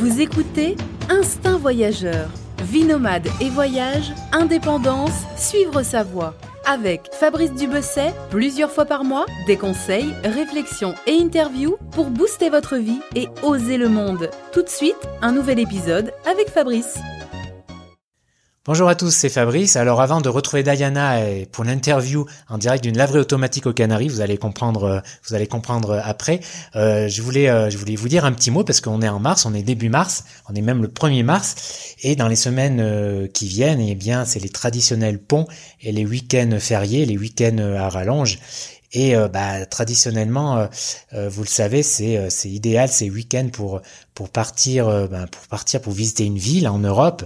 Vous écoutez Instinct Voyageur. Vie nomade et voyage, indépendance, suivre sa voie. Avec Fabrice Dubesset, plusieurs fois par mois, des conseils, réflexions et interviews pour booster votre vie et oser le monde. Tout de suite, un nouvel épisode avec Fabrice. Bonjour à tous, c'est Fabrice. Alors avant de retrouver Diana pour l'interview en direct d'une laverie automatique aux Canaries, vous allez comprendre, euh, vous allez comprendre après. Euh, je voulais, euh, je voulais vous dire un petit mot parce qu'on est en mars, on est début mars, on est même le 1er mars, et dans les semaines qui viennent, eh bien, c'est les traditionnels ponts et les week-ends fériés, les week-ends à rallonge. Et euh, bah, traditionnellement, euh, euh, vous le savez, c'est c'est idéal ces week-ends pour pour partir ben, pour partir pour visiter une ville en Europe,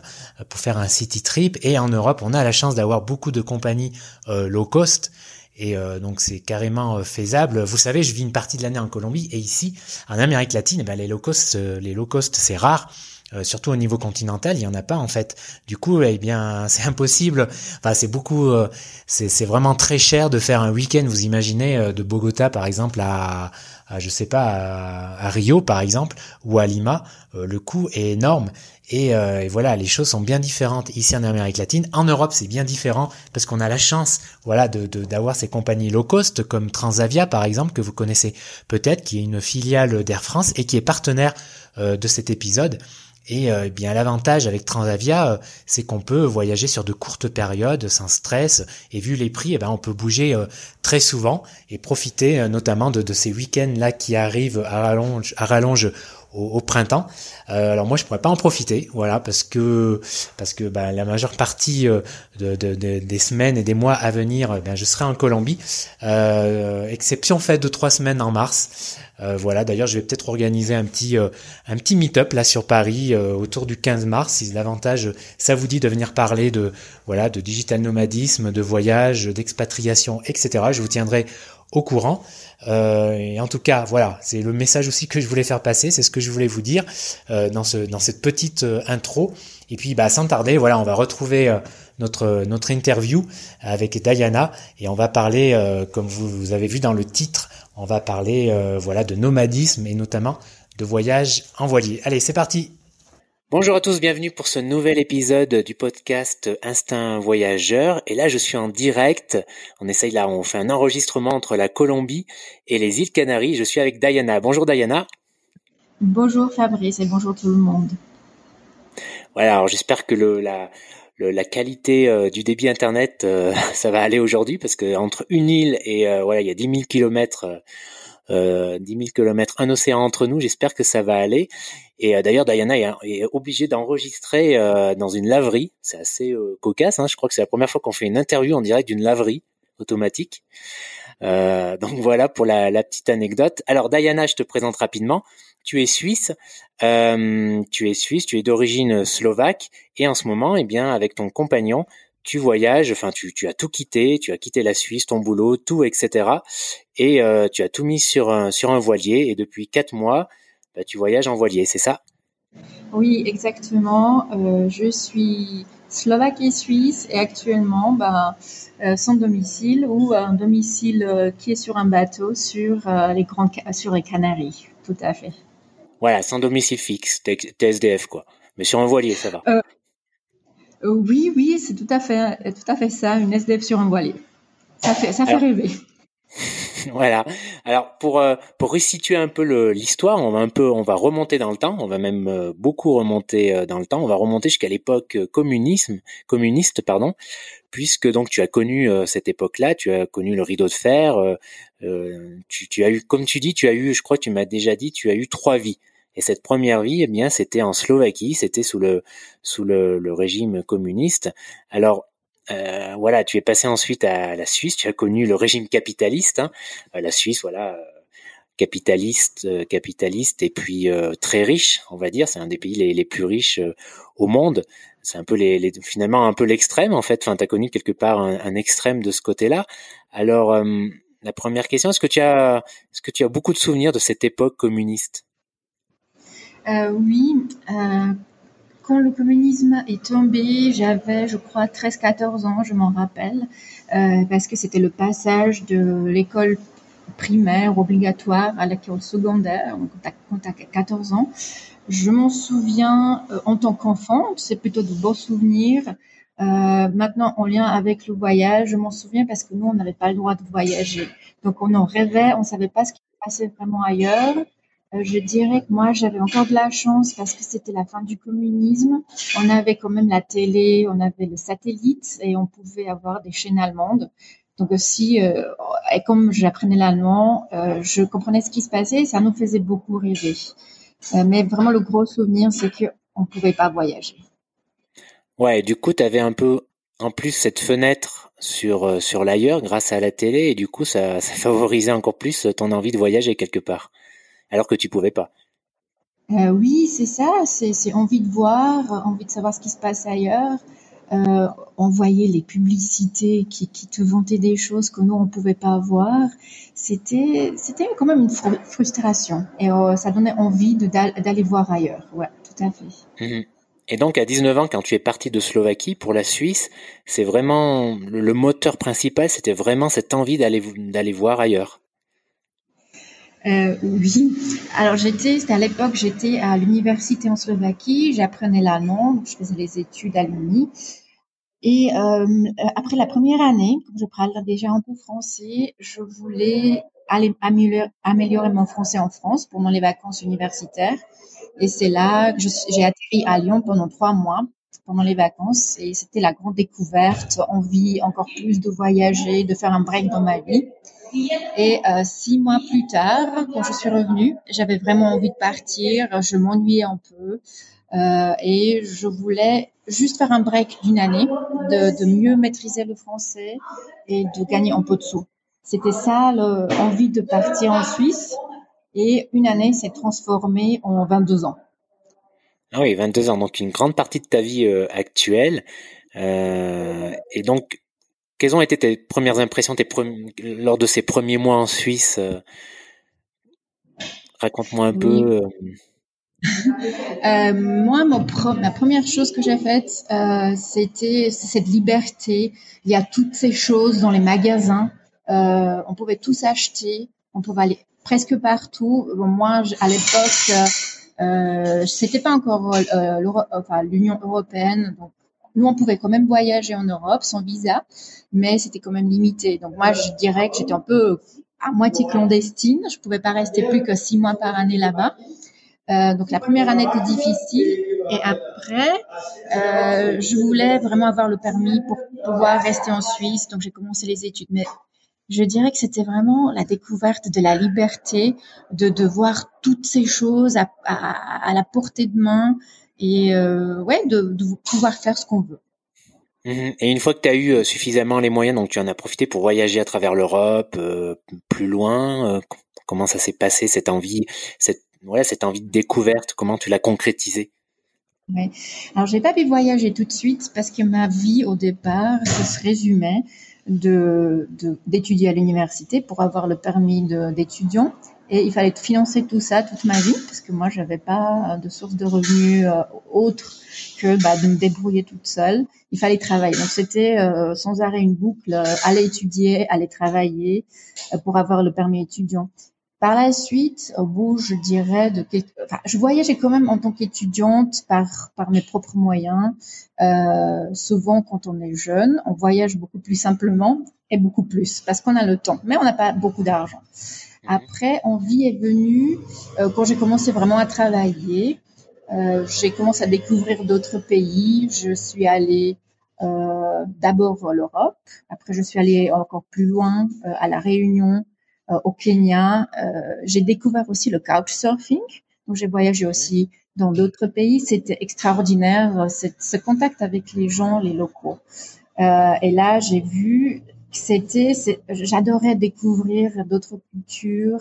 pour faire un city trip. Et en Europe, on a la chance d'avoir beaucoup de compagnies low cost. Et donc c'est carrément faisable. Vous savez, je vis une partie de l'année en Colombie et ici, en Amérique latine, eh ben, les low cost, les low cost, c'est rare. Euh, surtout au niveau continental, il y en a pas en fait. Du coup, eh bien, c'est impossible. Enfin, c'est beaucoup, euh, c'est vraiment très cher de faire un week-end. Vous imaginez euh, de Bogota par exemple à, à je sais pas, à, Rio par exemple ou à Lima, le coût est énorme. Et, et, voilà, les choses sont bien différentes ici en Amérique latine. En Europe, c'est bien différent parce qu'on a la chance, voilà, de d'avoir ces compagnies low cost comme Transavia par exemple que vous connaissez peut-être, qui est une filiale d'Air France et qui est partenaire de cet épisode. Et euh, eh bien l'avantage avec Transavia, euh, c'est qu'on peut voyager sur de courtes périodes sans stress. Et vu les prix, eh ben, on peut bouger euh, très souvent et profiter notamment de, ces week-ends là qui arrivent à à rallonge au, printemps. Euh, alors moi je pourrais pas en profiter, voilà, parce que parce que bah, la majeure partie de, de, des semaines et des mois à venir, eh je serai en Colombie, euh, exception faite de trois semaines en mars. Euh, voilà, d'ailleurs, je vais peut-être organiser un petit euh, un petit meet-up là sur Paris euh, autour du 15 mars. Si davantage ça vous dit de venir parler de voilà de digital nomadisme, de voyage, d'expatriation, etc. Je vous tiendrai au courant. Et en tout cas, voilà, c'est le message aussi que je voulais faire passer, c'est ce que je voulais vous dire dans ce dans cette petite intro. Et puis, bah, sans tarder, voilà, on va retrouver notre notre interview avec Diana et on va parler, comme vous, vous avez vu dans le titre, on va parler euh, voilà de nomadisme et notamment de voyage en voilier. Allez, c'est parti. Bonjour à tous, bienvenue pour ce nouvel épisode du podcast Instinct Voyageur. Et là, je suis en direct. On essaye là, on fait un enregistrement entre la Colombie et les îles Canaries. Je suis avec Diana. Bonjour Diana. Bonjour Fabrice et bonjour tout le monde. Voilà, alors j'espère que le, la, la qualité euh, du débit internet, euh, ça va aller aujourd'hui parce que entre une île et euh, voilà, il y a 10 000 kilomètres, 10 000 kilomètres, un océan entre nous. J'espère que ça va aller. Et d'ailleurs, Diana est, obligée d'enregistrer dans une laverie. C'est assez cocasse. Hein. Je crois que c'est la première fois qu'on fait une interview en direct d'une laverie automatique. donc voilà pour la, la petite anecdote. Alors Diana, je te présente rapidement tu es suisse, euh, tu es suisse, tu es d'origine slovaque, et en ce moment, eh bien, avec ton compagnon, tu voyages, enfin, tu, tu as tout quitté, tu as quitté la Suisse, ton boulot, tout, etc. Et euh, tu as tout mis sur un, sur un voilier, et depuis quatre mois, bah, tu voyages en voilier, c'est ça? Oui, exactement. Euh, je suis slovaque et suisse, et actuellement, bah, sans domicile ou un domicile qui est sur un bateau sur les grands sur les Canaries. Tout à fait. Voilà, sans domicile fixe, TSDF quoi. Mais sur un voilier, ça va. Euh, euh, oui, oui, c'est tout à fait, tout à fait ça, une SDF sur un voilier. Ça fait, ça fait rêver. voilà. Alors pour euh, pour resituer un peu l'histoire, on va un peu, on va remonter dans le temps. On va même beaucoup remonter dans le temps. On va remonter jusqu'à l'époque communisme, communiste, pardon, puisque donc tu as connu cette époque-là, tu as connu le rideau de fer. tu, tu as eu, comme tu dis, tu as eu, je crois, tu m'as déjà dit, tu as eu trois vies. Et cette première vie, eh bien, c'était en Slovaquie, c'était sous le sous le, le régime communiste. Alors euh, voilà, tu es passé ensuite à la Suisse, tu as connu le régime capitaliste. Hein. Euh, la Suisse, voilà, euh, capitaliste, euh, capitaliste et puis très riche, on va dire. C'est un des pays les, les plus riches au monde. C'est un peu les, les, finalement un peu l'extrême en fait. Enfin, as connu quelque part un, un extrême de ce côté-là. Alors, la première question, est-ce que tu as, est-ce que tu as beaucoup de souvenirs de cette époque communiste? euh, oui, euh, quand le communisme est tombé, j'avais, je crois, 13-14 ans, je m'en rappelle, euh, parce que c'était le passage de l'école primaire obligatoire à l'école secondaire, quand tu as 14 ans. Je m'en souviens euh, en tant qu'enfant, c'est plutôt de beaux souvenirs. Euh, maintenant, en lien avec le voyage, je m'en souviens parce que nous, on n'avait pas le droit de voyager. Donc, on en rêvait, on savait pas ce qui se passait vraiment ailleurs. Euh, je dirais que moi, j'avais encore de la chance parce que c'était la fin du communisme. On avait quand même la télé, on avait le satellite et on pouvait avoir des chaînes allemandes. Donc aussi, euh, et comme j'apprenais l'allemand, euh, je comprenais ce qui se passait, ça nous faisait beaucoup rêver. Mais vraiment, le gros souvenir, c'est qu'on ne pouvait pas voyager. Ouais, du coup, tu avais un peu, en plus, cette fenêtre sur, sur l'ailleurs grâce à la télé, et du coup, ça, ça favorisait encore plus ton envie de voyager quelque part, alors que tu pouvais pas. oui, c'est ça, c'est envie de voir, envie de savoir ce qui se passe ailleurs euh, envoyer les publicités qui, qui, te vantaient des choses que nous on pouvait pas avoir, c'était quand même une frustration et euh, ça donnait envie d'aller voir ailleurs. Ouais, tout à fait. Mhm. Et donc à 19 ans, quand tu es parti de Slovaquie pour la Suisse, c'est vraiment le moteur principal, c'était vraiment cette envie d'aller d'aller voir ailleurs. Euh, oui. Alors j'étais, c'était à l'époque, j'étais à l'université en Slovaquie, j'apprenais l'allemand, je faisais les études à l'Uni. Et euh, après la première année, comme je parle déjà un peu français, je voulais aller améliorer, mon français en France pendant les vacances universitaires. Et c'est là que j'ai atterri à Lyon pendant trois mois pendant les vacances et c'était la grande découverte, envie encore plus de voyager, de faire un break dans ma vie. Et euh, six mois plus tard, quand je suis revenue, j'avais vraiment envie de partir. Je m'ennuyais un peu euh, et je voulais juste faire un break d'une année, de, de, mieux maîtriser le français et de gagner un peu de sous. C'était ça l'envie de partir en Suisse. Et une année s'est transformée en 22 ans. Ah oui, 22 ans, donc une grande partie de ta vie euh, actuelle. Euh, et donc, quelles ont été tes premières impressions tes lors de ces premiers mois en Suisse euh, Raconte-moi un peu. Euh. Moi, mon ma première chose que j'ai faite, c'était cette liberté. Il y a toutes ces choses dans les magasins. on pouvait tous acheter. On pouvait aller presque partout. moi, à l'époque, euh, c'était pas encore enfin, l'Union européenne, donc nous, on pouvait quand même voyager en Europe sans visa, mais c'était quand même limité. Donc moi, je dirais que j'étais un peu à moitié clandestine. Je pouvais pas rester plus que six mois par année là-bas. Euh, donc la première année était difficile et après, euh, je voulais vraiment avoir le permis pour pouvoir rester en Suisse. Donc j'ai commencé les études, mais je dirais que c'était vraiment la découverte de la liberté, de, de voir toutes ces choses à, à, à la portée de main, et euh, ouais, de, de, pouvoir faire ce qu'on veut. Mmh et une fois que tu as eu euh, suffisamment les moyens, donc tu en as profité pour voyager à travers l'Europe, euh, plus loin, comment ça s'est passé cette envie, cette ouais, cette envie de découverte, comment tu l'as concrétisée Ouais. Alors j'ai pas pu voyager tout de suite parce que ma vie au départ, ça se résumait de d'étudier à l'université pour avoir le permis d'étudiant et il fallait financer tout ça toute ma vie parce que moi j'avais pas de source de revenus euh, autre que bah, de me débrouiller toute seule. Il fallait travailler. Donc c'était euh, sans arrêt une boucle euh, aller étudier, aller travailler pour avoir le permis étudiant. Par la suite, au bout, je dirais de enfin, je voyageais quand même en tant qu'étudiante par par mes propres moyens. souvent, quand on est jeune, on voyage beaucoup plus simplement et beaucoup plus parce qu'on a le temps, mais on n'a pas beaucoup d'argent. Après, envie est venue euh, quand j'ai commencé vraiment à travailler. Euh, j'ai commencé à découvrir d'autres pays. Je suis allée euh, d'abord l'Europe. Après, je suis allée encore plus loin euh, à la Réunion, euh, au Kenya. j'ai découvert aussi le couchsurfing. Donc, j'ai voyagé aussi dans d'autres pays. C'était extraordinaire, ce contact avec les gens, les locaux. et là, j'ai vu c'était, j'adorais découvrir d'autres cultures,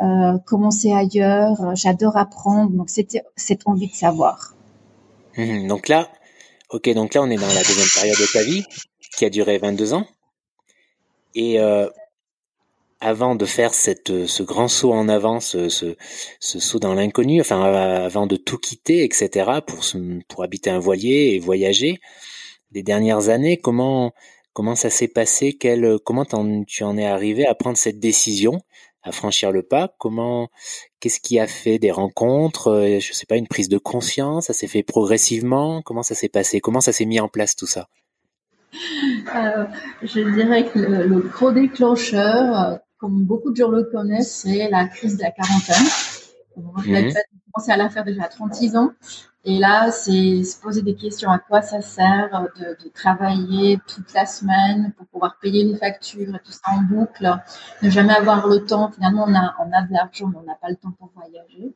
euh, commencer ailleurs. J'adore apprendre. Donc c'était cette envie de savoir. Mmh, donc là, ok, donc là on est dans la deuxième période de ta vie qui a duré 22 ans. Et euh, avant de faire cette, ce grand saut en avant, ce, ce, ce saut dans l'inconnu, enfin avant de tout quitter, etc., pour, pour habiter un voilier et voyager, les dernières années, comment Comment ça s'est passé? Quel, Comment tu en es arrivé à prendre cette décision, à franchir le pas? Comment Qu'est-ce qui a fait des rencontres? Euh, Je sais pas, une prise de conscience? Ça s'est fait progressivement? Comment ça s'est passé? Comment ça s'est mis en place tout ça? Euh, Je dirais que le, gros déclencheur, euh, comme beaucoup de gens le connaissent, c'est la crise de la quarantaine. J'ai commencé à la faire déjà à 36 ans. Et là, c'est se poser des questions à quoi ça sert de, de, travailler toute la semaine pour pouvoir payer les factures et tout ça en boucle, ne jamais avoir le temps. Finalement, on a, on a de l'argent, mais on n'a pas le temps pour voyager.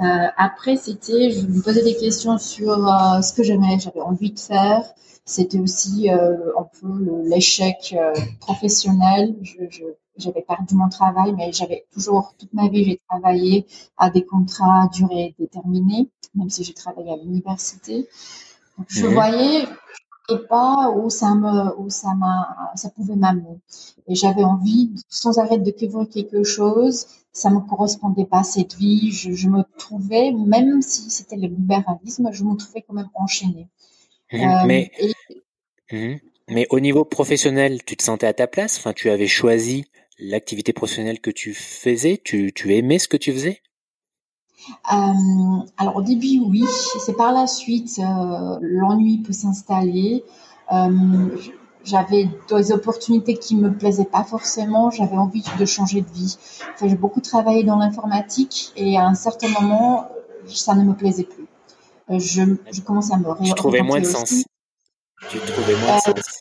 Euh, après, c'était, je me posais des questions sur euh, ce que j'aimais, j'avais envie de faire. C'était aussi euh, un peu l'échec euh, professionnel. Je, je, j'avais perdu mon travail, mais j'avais toujours, toute ma vie, j'ai travaillé à des contrats à durée déterminée, même si j'ai travaillé à l'université. je mhm. voyais pas où ça me, où ça m'a, ça pouvait m'amener. Et j'avais envie, sans arrêt, de découvrir quelque chose. Ça me correspondait pas à cette vie. Je, me trouvais, même si c'était le libéralisme, je me trouvais quand même enchaînée. Mhm. Euh, mais, mhm. mais au niveau professionnel, tu te sentais à ta place? Enfin, tu avais choisi l'activité professionnelle que tu faisais tu, tu aimais ce que tu faisais? Euh, alors au début oui, c'est par la suite euh, l'ennui peut s'installer. Euh, j'avais des opportunités qui me plaisaient pas forcément. J'avais envie de changer de vie. j'ai beaucoup travaillé dans l'informatique et à un certain moment ça ne me plaisait plus. je, je commençais à me Tu trouvais moins de sens. Tu trouvais moins de sens.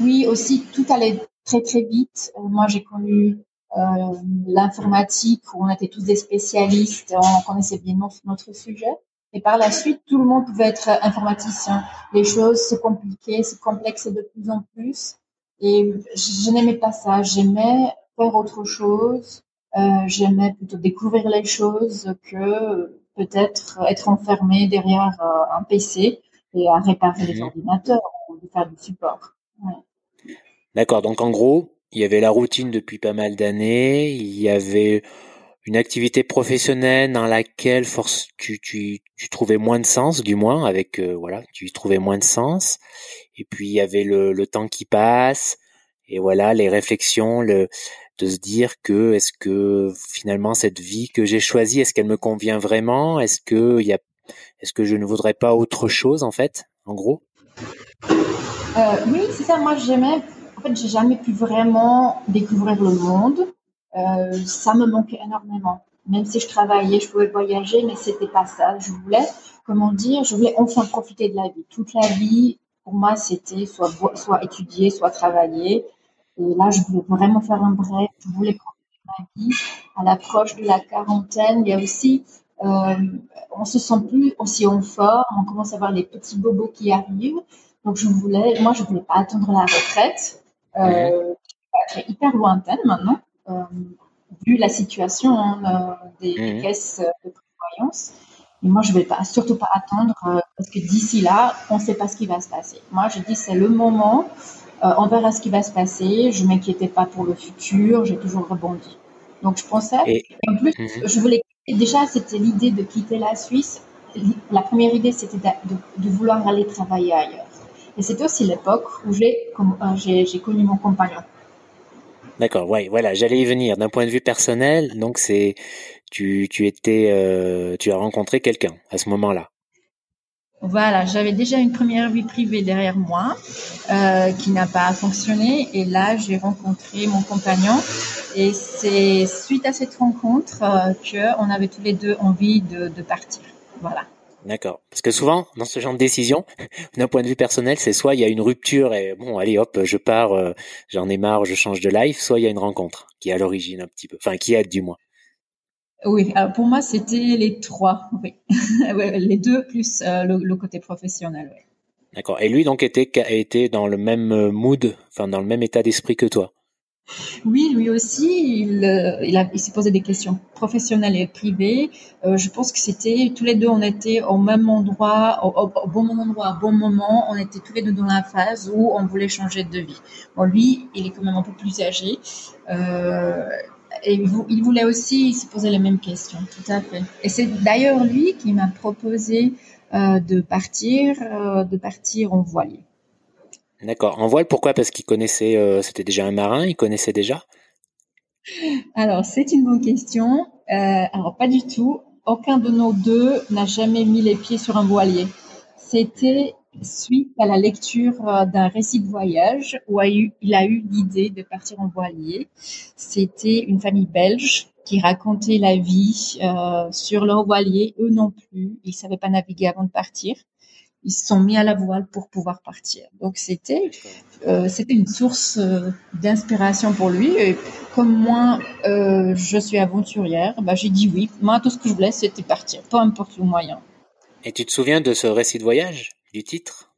Oui, aussi tout allait très très vite. Euh, moi, j'ai connu euh, l'informatique où on était tous des spécialistes, on connaissait bien notre, sujet. Et par la suite, tout le monde pouvait être informaticien. Les choses se compliquaient, se complexaient de plus en plus. Et je, n'aimais pas ça. J'aimais faire autre chose. Euh, j'aimais plutôt découvrir les choses que peut-être être enfermé derrière euh, un PC et à réparer les mhm. ordinateurs ou faire du support. Ouais. D'accord. Donc en gros, il y avait la routine depuis pas mal d'années. Il y avait une activité professionnelle dans laquelle force, tu, tu, tu trouvais moins de sens, du moins avec euh, voilà, tu trouvais moins de sens. Et puis il y avait le, le temps qui passe et voilà les réflexions, le de se dire que est-ce que finalement cette vie que j'ai choisie, est-ce qu'elle me convient vraiment? Est-ce que il y a, est-ce que je ne voudrais pas autre chose en fait, en gros? Euh, Oui, c'est ça. Moi, j'aimais en fait, j'ai jamais pu vraiment découvrir le monde. Euh, ça me manquait énormément. Même si je travaillais, je pouvais voyager, mais c'était pas ça. Je voulais, comment dire, je voulais enfin profiter de la vie. Toute la vie, pour moi, c'était soit, soit étudier, soit travailler. Et là, je voulais vraiment faire un break. Je voulais profiter de ma vie. À l'approche de la quarantaine, il y a aussi, euh, on se sent plus aussi en forme. On commence à voir les petits bobos qui arrivent. Donc, je voulais, moi, je voulais pas attendre la retraite euh, hyper lointaine maintenant, euh, vu la situation hein, euh, des, caisses de prévoyance. Et moi, je ne vais pas, surtout pas attendre euh, parce que d'ici là, on ne sait pas ce qui va se passer. Moi, je dis c'est le moment. Euh, on verra ce qui va se passer. Je m'inquiétais pas pour le futur. J'ai toujours rebondi. Donc, je pensais. Et, en plus, mhm. je voulais. Déjà, c'était l'idée de quitter la Suisse. La première idée, c'était de, de, vouloir aller travailler ailleurs. Et c'était aussi l'époque où euh, j'ai connu mon compagnon. D'accord, ouais, voilà, j'allais y venir. D'un point de vue personnel, donc c'est tu tu étais euh, tu as rencontré quelqu'un à ce moment-là. Voilà, j'avais déjà une première vie privée derrière moi euh, qui n'a pas fonctionné et là j'ai rencontré mon compagnon et c'est suite à cette rencontre euh, que on avait tous les deux envie de, de partir. Voilà. D'accord. Parce que souvent, dans ce genre de décision, d'un point de vue personnel, c'est soit il y a une rupture et bon, allez hop, je pars, euh, j'en ai marre, je change de life, soit il y a une rencontre qui est à l'origine un petit peu, enfin qui aide du moins. Oui, alors pour moi c'était les trois, oui, les deux plus euh, le, côté professionnel. Oui. D'accord. Et lui donc était était dans le même euh, mood, enfin dans le même état d'esprit que toi? Oui, lui aussi, il, euh, il, s'est posé des questions professionnelles et privées. Euh, je pense que c'était tous les deux, on était au même endroit, au, bon endroit, au bon moment. On était tous les deux dans la phase où on voulait changer de vie. Bon, lui, il est quand même un peu plus âgé. Euh, et il voulait aussi se poser les mêmes questions, tout à fait. Et c'est d'ailleurs lui qui m'a proposé de partir, de partir en voilier. D'accord. En voile, pourquoi? Parce qu'il connaissait, euh, c'était déjà un marin, il connaissait déjà? Alors, c'est une bonne question. Euh, alors, pas du tout. Aucun de nos deux n'a jamais mis les pieds sur un voilier. C'était suite à la lecture euh, d'un récit de voyage où il a eu l'idée de partir en voilier. C'était une famille belge qui racontait la vie sur leur voilier. Eux non plus, ils savaient pas naviguer avant de partir. Ils se sont mis à la voile pour pouvoir partir. Donc c'était euh, c'était une source d'inspiration pour lui. Et comme moi, je suis aventurière, bah, j'ai dit oui. Moi, tout ce que je voulais, c'était partir, peu importe le moyen. Et tu te souviens de ce récit de voyage du titre?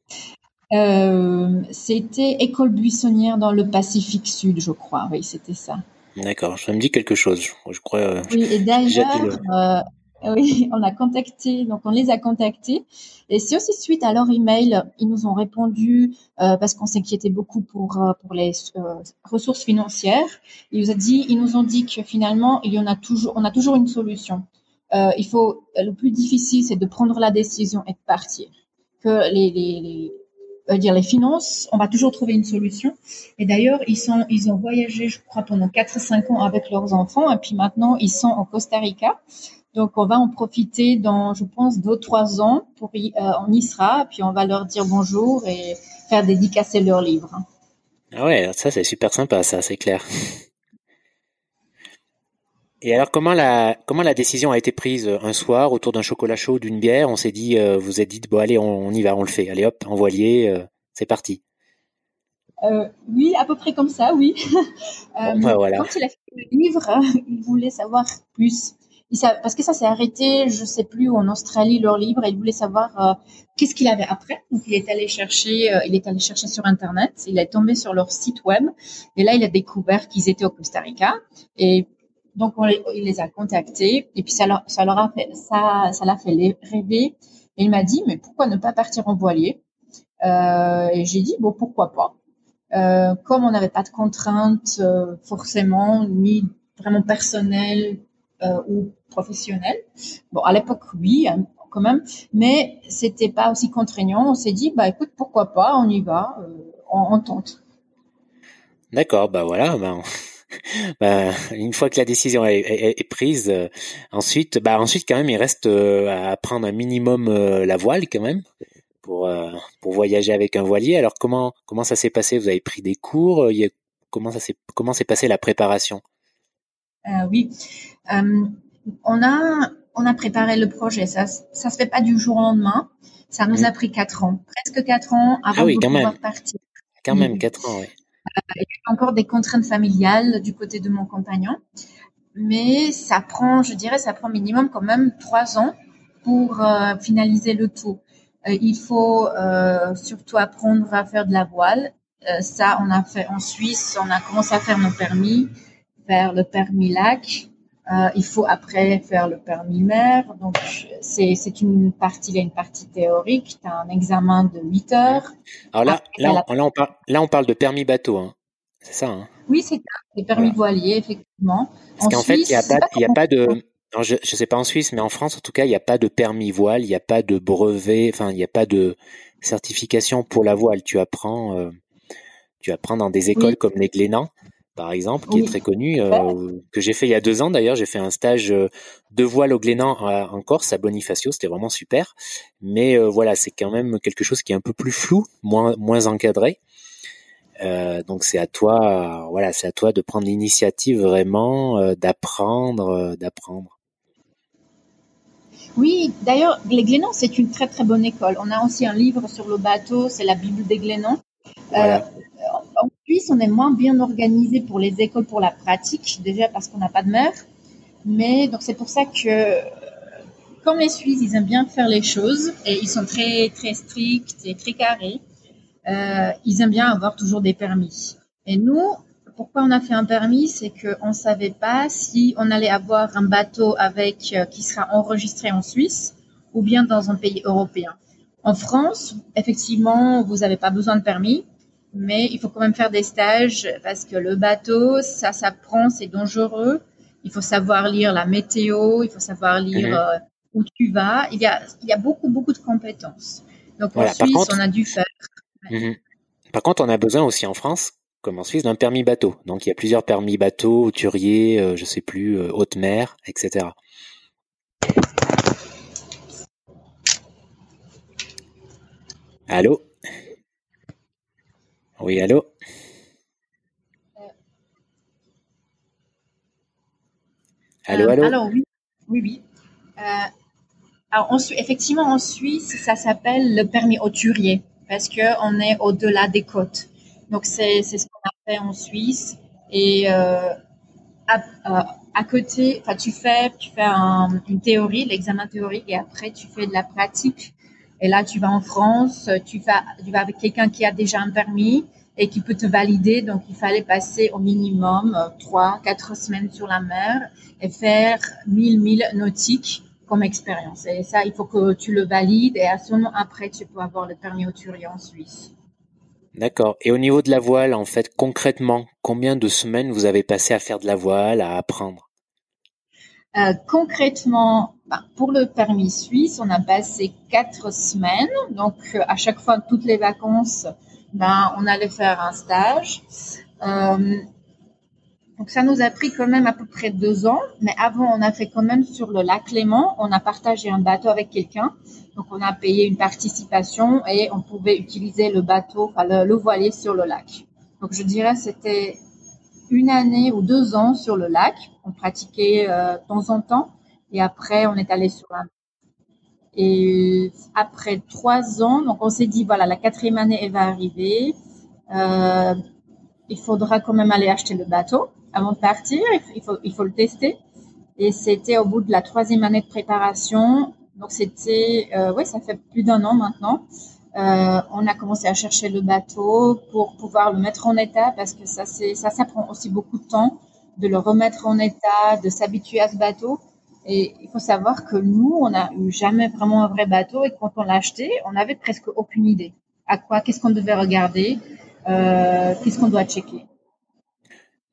Euh, C'était École buissonnière dans le Pacifique Sud, je crois. Oui, c'était ça. D'accord, ça me dit quelque chose. Je crois. Euh, oui, et d'ailleurs, euh, oui, on a contacté, donc on les a contactés. Et c'est aussi suite à leur email, ils nous ont répondu parce qu'on s'inquiétait beaucoup pour pour les ressources financières. Ils nous a dit, ils nous ont dit que finalement, il y en a toujours, on a toujours une solution. il faut, le plus difficile, c'est de prendre la décision et de partir que les, dire les finances, on va toujours trouver une solution. Et d'ailleurs, ils ils ont voyagé, je crois, pendant 4 5 ans avec leurs enfants, et puis maintenant, ils sont au Costa Rica. Donc, on va en profiter dans, je pense, deux, trois ans pour y, euh, on y sera, puis on va leur dire bonjour et faire dédicacer leurs livres. Ah ouais, ça c'est super sympa, ça, c'est clair. Et alors, comment la, comment la décision a été prise euh, un soir autour d'un chocolat chaud, d'une bière? On s'est dit, euh, vous êtes dit, bon, allez, on, y va, on le fait. Allez, hop, en voilier, euh, c'est parti. oui, à peu près comme ça, oui. Bah, voilà. Quand il a fait le livre, il voulait savoir plus. Parce que ça s'est arrêté, je sais plus, en Australie, leur livre, et il voulait savoir qu'est-ce qu'il avait après. Donc, il est allé chercher, il est allé chercher sur Internet, il est tombé sur leur site web, et là, il a découvert qu'ils étaient au Costa Rica. Et donc, il les a contactés et puis ça leur, a fait, ça, l'a fait rêver. Et il m'a dit, mais pourquoi ne pas partir en voilier? Euh, Et j'ai dit, bon, pourquoi pas? Euh, Comme on n'avait pas de contraintes euh, forcément, ni vraiment personnelles euh, ou professionnelles. Bon, à l'époque, oui, hein, quand même, mais c'était pas aussi contraignant. On s'est dit, bah écoute, pourquoi pas On y va, euh, on, tente. D'accord, bah voilà, bah, bah, une fois que la décision est, prise, euh, ensuite, bah ensuite quand même, il reste euh, à apprendre un minimum euh, la voile quand même pour pour voyager avec un voilier. Alors comment comment ça s'est passé? Vous avez pris des cours? Comment ça s'est comment s'est passé la préparation? Oui, on a on a préparé le projet. Ça ça se fait pas du jour au lendemain. Ça nous mmh. a pris quatre ans, presque quatre ans avant ah de pouvoir partir. Quand même quatre ans, oui. Euh, il y a encore des contraintes familiales du côté de mon compagnon, mais ça prend, je dirais, ça prend minimum quand même trois ans pour euh, finaliser le tout. Euh, il faut surtout apprendre à faire de la voile. ça, on a fait en Suisse, on a commencé à faire nos permis, faire le permis lac, euh, il faut après faire le permis mer. Donc, c'est une partie, il y a une partie théorique. Tu as un examen de 8 heures. Alors là, là, on, là, on parle, là, on parle de permis bateau. Hein. C'est ça. Hein oui, c'est ça. Permis voiliers, effectivement. Parce qu'en fait, il n'y a, pas, y a pas de. je ne sais pas en Suisse, mais en France, en tout cas, il n'y a pas de permis voile, il n'y a pas de brevet, enfin, il n'y a pas de certification pour la voile. Tu apprends, euh, tu apprends dans des écoles comme les Glénans par exemple, qui est très connu, euh, que j'ai fait il y a deux ans d'ailleurs. J'ai fait un stage euh, de voile au Glénan en Corse, à Bonifacio, c'était vraiment super. Mais euh, voilà, c'est quand même quelque chose qui est un peu plus flou, moins moins encadré. donc c'est à toi, voilà, c'est à toi de prendre l'initiative vraiment, d'apprendre, d'apprendre. Oui, d'ailleurs, les Glénans, c'est une très très bonne école. On a aussi un livre sur le bateau, c'est la Bible des Glénans. Voilà en Suisse, on est moins bien organisé pour les écoles pour la pratique, déjà parce qu'on n'a pas de mer. Mais donc c'est pour ça que comme les Suisses, ils aiment bien faire les choses et ils sont très très stricts et très carrés. Euh, ils aiment bien avoir toujours des permis. Et nous, pourquoi on a fait un permis, c'est qu'on ne savait pas si on allait avoir un bateau avec euh, qui sera enregistré en Suisse ou bien dans un pays européen. En France, effectivement, vous n'avez pas besoin de permis mais il faut quand même faire des stages parce que le bateau, ça s'apprend, c'est dangereux. Il faut savoir lire la météo, il faut savoir lire mhm. euh, où tu vas. Il y a, il y a beaucoup, beaucoup de compétences. Donc en Suisse, on a dû faire. Mhm. Par contre, on a besoin aussi en France, comme en Suisse, d'un permis bateau. Donc il y a plusieurs permis bateau, hauturier, euh, je sais plus, euh, haute mer, etc. Allô? Oui, allô? Allô, allô? Alors oui, oui, oui. alors, effectivement, en Suisse, ça s'appelle le permis hauturier parce qu'on est au-delà des côtes. Donc, c'est ce qu'on a fait en Suisse. Et euh, à, euh, à, côté, tu fais, tu fais une théorie, l'examen théorique, et après, tu fais de la pratique. Et là, tu vas en France, tu vas, tu vas avec quelqu'un qui a déjà un permis et qui peut te valider. Donc, il fallait passer au minimum euh, trois, quatre semaines sur la mer et faire 1000 milles nautiques comme expérience. Et ça, il faut que tu le valides et à ce moment après, tu peux avoir le permis hauturier en Suisse. D'accord. Et au niveau de la voile, en fait, concrètement, combien de semaines vous avez passé à faire de la voile, à apprendre? Euh, Concrètement, bah, pour le permis suisse, on a passé quatre semaines. Donc, euh, à chaque fois, toutes les vacances, ben, on allait faire un stage. Euh, donc ça nous a pris quand même à peu près deux ans, mais avant on a fait quand même sur le lac Léman, on a partagé un bateau avec quelqu'un, donc on a payé une participation et on pouvait utiliser le bateau, enfin le, voilier sur le lac. Donc je dirais c'était une année ou deux ans sur le lac, on pratiquait euh, de temps en temps et après on est allé sur un et après trois ans, donc on s'est dit voilà la quatrième année elle va arriver. Euh, il faudra quand même aller acheter le bateau avant de partir. Il faut, il faut le tester. Et c'était au bout de la troisième année de préparation. Donc c'était, euh, oui, ça fait plus d'un an maintenant. Euh, on a commencé à chercher le bateau pour pouvoir le mettre en état parce que ça, c'est, ça, ça prend aussi beaucoup de temps de le remettre en état, de s'habituer à ce bateau. Et il faut savoir que nous, on n'a eu jamais vraiment un vrai bateau et quand on l'a acheté, on n'avait presque aucune idée. À quoi, qu'est-ce qu'on devait regarder, euh, qu'est-ce qu'on doit checker.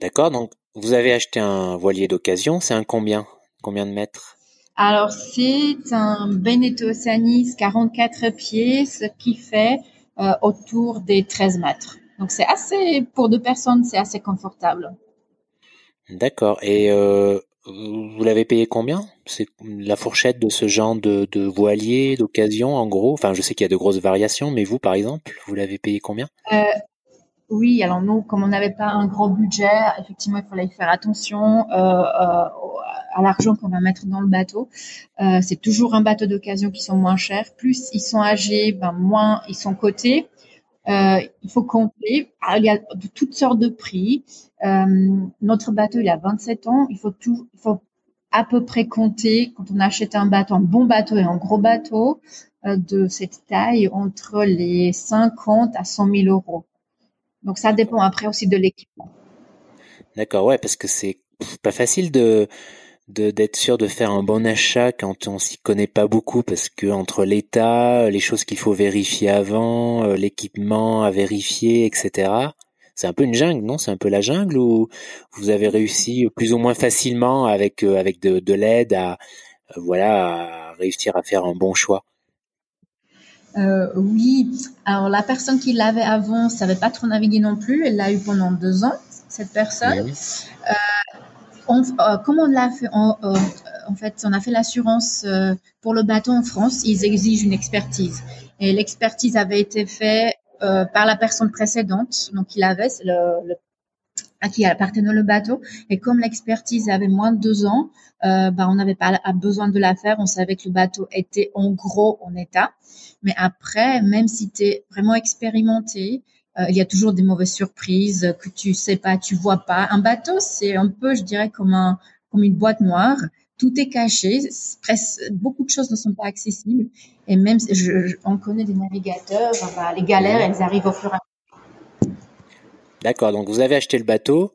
D'accord, donc vous avez acheté un voilier d'occasion, c'est un combien? Combien de mètres? Alors c'est un Beneteau Sanis 44 pieds, ce qui fait euh, autour des 13 mètres. Donc c'est assez, pour deux personnes, c'est assez confortable. D'accord, et euh, vous l'avez payé combien? C'est la fourchette de ce genre de, de voilier d'occasion en gros? Enfin je sais qu'il y a de grosses variations, mais vous par exemple, vous l'avez payé combien? Euh, oui, alors nous, comme on n'avait pas un gros budget, effectivement, il fallait faire attention euh, à l'argent qu'on va mettre dans le bateau. C'est toujours un bateau d'occasion qui sont moins chers. Plus ils sont âgés, ben moins ils sont cotés. Il faut compter. Ah, il y a de toutes sortes de prix. notre bateau, il a 27 ans. Il faut à peu près compter quand on achète un bateau, un bon bateau et un gros bateau de cette taille entre les 50 à 100 000 euros. Donc ça dépend après aussi de l'équipement. D'accord, ouais, parce que c'est pas facile de d'être sûr de faire un bon achat quand on s'y connaît pas beaucoup parce que entre l'état, les choses qu'il faut vérifier avant, euh, l'équipement à vérifier, etc. C'est un peu une jungle, non? C'est un peu la jungle ou vous avez réussi plus ou moins facilement avec euh, avec de, de l'aide à euh, voilà à réussir à faire un bon choix? Euh, oui, alors la personne qui l'avait avant savait pas trop naviguer non plus. Elle l'a eu pendant deux ans, cette personne. Euh, on, euh, comment on l'a fait euh, en, fait, on a fait l'assurance euh, pour le bateau en France. Ils exigent une expertise. Et l'expertise avait été faite par la personne précédente. Donc, il avait le, à qui appartenait le bateau. Et comme l'expertise avait moins de deux ans, bah, on n'avait pas besoin de la faire. On savait que le bateau était en gros en état. Mais après, même si tu es vraiment expérimenté, euh, il y a toujours des mauvaises surprises que tu sais pas, tu vois pas. Un bateau, c'est un peu, je dirais, comme un comme une boîte noire. Tout est caché. Beaucoup de choses ne sont pas accessibles. Et même, je, on connaît des navigateurs, les galères, elles arrivent au fur et à D'accord, donc vous avez acheté le bateau,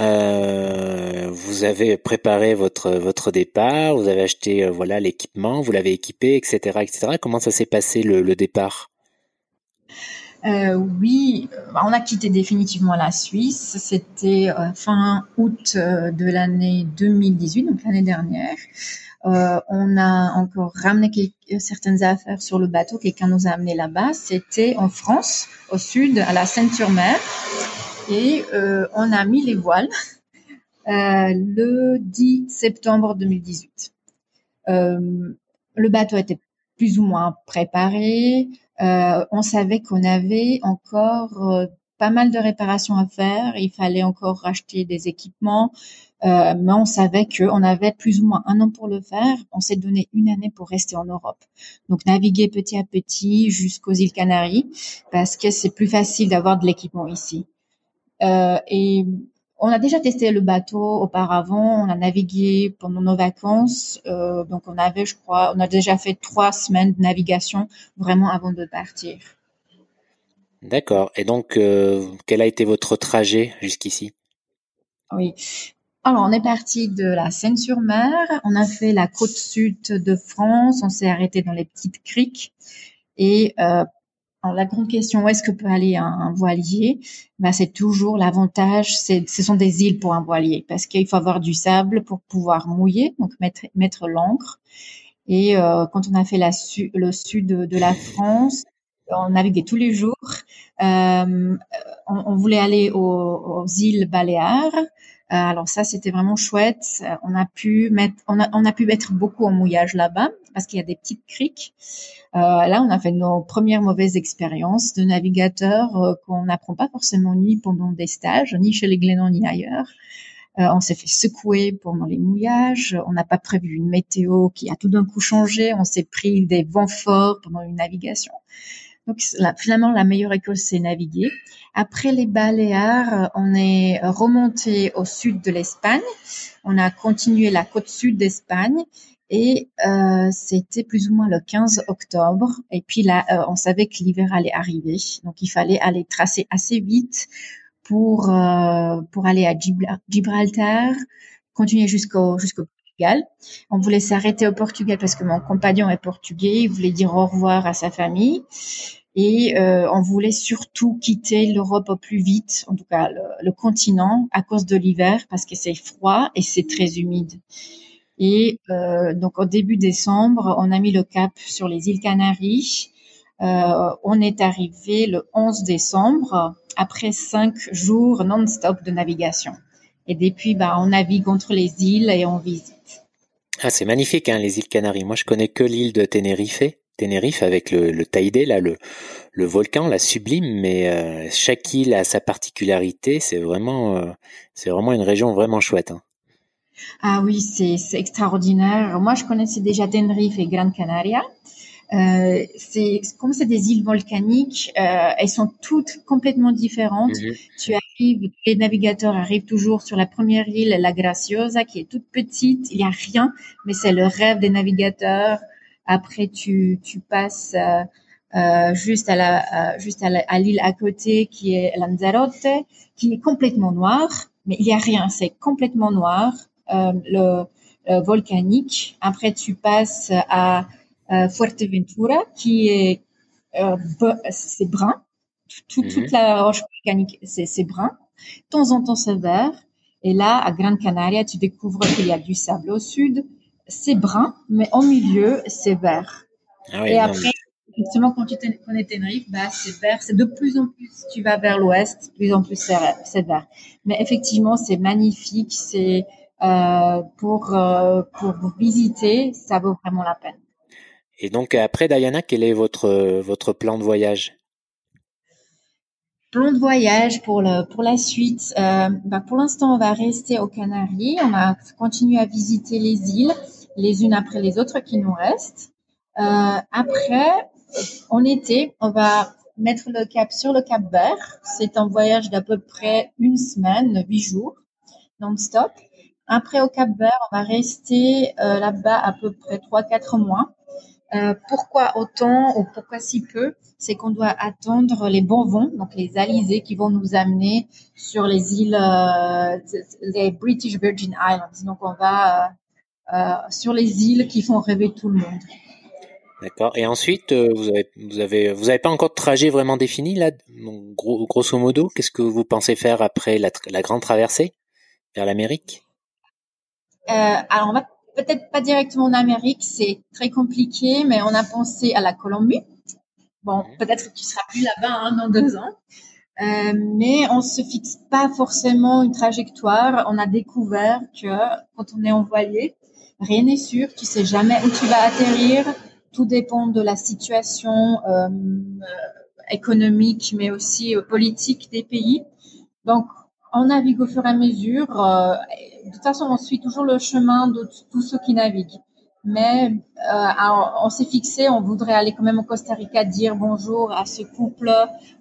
euh, vous avez préparé votre votre départ, vous avez acheté euh, voilà l'équipement, vous l'avez équipé, etc., etc. Comment ça s'est passé le, départ? Euh, Oui, on a quitté définitivement la Suisse. C'était fin août de l'année 2018, donc l'année dernière. Euh, on a encore ramené certaines affaires sur le bateau. Quelqu'un nous a amené là-bas. C'était en France, au sud, à la Seine-sur-Mer. Et euh, on a mis les voiles euh, le 10 septembre 2018. le bateau était plus ou moins préparé. On savait qu'on avait encore pas mal de réparations à faire. Il fallait encore racheter des équipements, euh, mais on savait qu'on avait plus ou moins un an pour le faire. On s'est donné une année pour rester en Europe. Donc naviguer petit à petit jusqu'aux îles Canaries, parce que c'est plus facile d'avoir de l'équipement ici. Euh, et on a déjà testé le bateau auparavant, on a navigué pendant nos vacances, euh, donc on avait, je crois, on a déjà fait trois semaines de navigation vraiment avant de partir. D'accord. Et donc, euh, quel a été votre trajet jusqu'ici? Oui. Alors, on est parti de la Seine-sur-Mer. On a fait la côte sud de France. On s'est arrêté dans les petites criques. Et euh, la grande question, où est-ce que peut aller un, voilier? Bah, C'est toujours l'avantage, ce sont des îles pour un voilier, parce qu'il faut avoir du sable pour pouvoir mouiller, donc mettre, mettre l'ancre. Et euh, quand on a fait le sud de la France, on naviguait tous les jours. Euh, on, voulait aller aux, îles Baléares. Euh, alors ça, c'était vraiment chouette. On a pu mettre, on a, on a pu mettre beaucoup en mouillage là-bas parce qu'il y a des petites criques. Euh, là, on a fait nos premières mauvaises expériences de navigateur euh, qu'on n'apprend pas forcément ni pendant des stages, ni chez les Glénans ni ailleurs. Euh, on s'est fait secouer pendant les mouillages. On n'a pas prévu une météo qui a tout d'un coup changé. On s'est pris des vents forts pendant une navigation. Donc finalement, la meilleure école, c'est naviguer. Après les Baléares, on est remonté au sud de l'Espagne. On a continué la côte sud d'Espagne et euh, c'était plus ou moins le 15 octobre. Et puis là, euh, on savait que l'hiver allait arriver, donc il fallait aller tracer assez vite pour euh, pour aller à Gibraltar, continuer jusqu'au jusqu'au On voulait s'arrêter au Portugal parce que mon compagnon est portugais, il voulait dire au revoir à sa famille. Et euh, on voulait surtout quitter l'Europe au plus vite, en tout cas le, continent, à cause de l'hiver, parce que c'est froid et c'est très humide. Et euh, donc au début décembre, on a mis le cap sur les îles Canaries. Euh, on est arrivé le 11 décembre, après cinq jours non-stop de navigation. Et depuis, bah, on navigue entre les îles et on visite. Ah, c'est magnifique, hein, les îles Canaries. Moi, je connais que l'île de Tenerife. Tenerife avec le, le là, le, le volcan, la sublime, mais euh, chaque île a sa particularité. C'est vraiment, euh, c'est vraiment une région vraiment chouette. Hein. Ah oui, c'est extraordinaire. Moi, je connaissais déjà Tenerife et Gran Canaria. Euh, c'est comme c'est des îles volcaniques, euh, elles sont toutes complètement différentes. Mhm. Tu arrives, les navigateurs arrivent toujours sur la première île, la Graciosa, qui est toute petite. Il y a rien, mais c'est le rêve des navigateurs. Après, tu tu passes euh, euh juste à la euh, juste à l'île à, côté qui est Lanzarote, qui est complètement noire, mais il y a rien, c'est complètement noir. Euh, le volcanique. Après, tu passes à Fuerteventura, qui est euh, c'est brun. toute mhm. la roche volcanique, c'est brun. De temps en temps, c'est vert. Et là, à Gran Canaria, tu découvres qu'il y a du sable au sud. C'est brun, mais au milieu, c'est vert. Ah et après, effectivement, quand tu connais Tenerife, bah, c'est vert. C'est de plus en plus, tu vas vers l'ouest, plus en plus c'est vert. Mais effectivement, c'est magnifique. C'est euh, pour euh, pour visiter, ça vaut vraiment la peine. Et donc après Diana, quel est votre votre plan de voyage? Plan de voyage pour le pour la suite. Euh, bah pour l'instant, on va rester aux Canaries. On va continuer à visiter les îles les unes après les autres qui nous restent. Euh, après, en été, on va mettre le cap sur le Cap Vert. C'est un voyage d'à peu près une semaine, huit jours, non-stop. Après, au Cap Vert, on va rester euh, là-bas à peu près trois, quatre mois. Euh, pourquoi autant ou pourquoi si peu? C'est qu'on doit attendre les bons vents, donc les alizés qui vont nous amener sur les îles, euh, les British Virgin Islands. Donc on va euh, sur les îles qui font rêver tout le monde. D'accord. Et ensuite, vous avez, vous avez, vous avez pas encore de trajet vraiment défini là. grosso modo, qu'est-ce que vous pensez faire après la, la grande traversée vers l'Amérique? Alors on va peut-être pas directement en Amérique, c'est très compliqué, mais on a pensé à la Colombie. Bon, peut-être que tu seras plus là-bas hein, dans deux ans. Euh, mais on se fixe pas forcément une trajectoire. On a découvert que quand on est en voilier, rien n'est sûr. Tu sais jamais où tu vas atterrir. Tout dépend de la situation euh, économique, mais aussi euh, politique des pays. Donc, on navigue au fur et à mesure. Euh, de toute façon, on suit toujours le chemin de tous ceux qui naviguent. Mais euh, on s'est fixé, on voudrait aller quand même au Costa Rica dire bonjour à ce couple,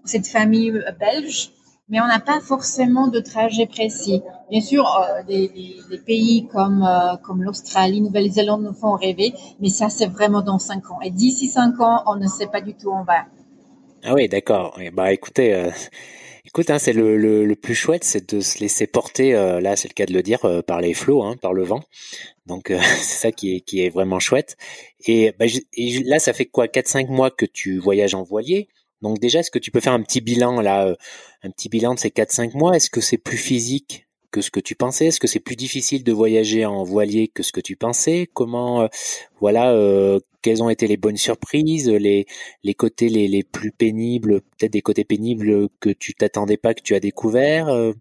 cette famille belge, mais on n'a pas forcément de trajet précis. Bien sûr, euh, des, pays comme euh, comme l'Australie, Nouvelle-Zélande nous font rêver, mais ça c'est vraiment dans cinq ans. Et d'ici cinq ans, on ne sait pas du tout où on va. Ah oui, d'accord. Bah écoutez, euh, écoute, hein, c'est le, le, plus chouette, c'est de se laisser porter. Euh, là, c'est le cas de le dire euh, par les flots, hein, par le vent. Donc c'est ça qui est qui est vraiment chouette. Et, bah, et là, ça fait quoi, quatre cinq mois que tu voyages en voilier? Donc déjà, est-ce que tu peux faire un petit bilan là, un petit bilan de ces quatre cinq mois? Est-ce que c'est plus physique que ce que tu pensais? Est-ce que c'est plus difficile de voyager en voilier que ce que tu pensais? Comment, euh, voilà, euh, quelles ont été les bonnes surprises, les, les côtés les, les plus pénibles, peut-être des côtés pénibles que tu t'attendais pas, que tu as découvert euh,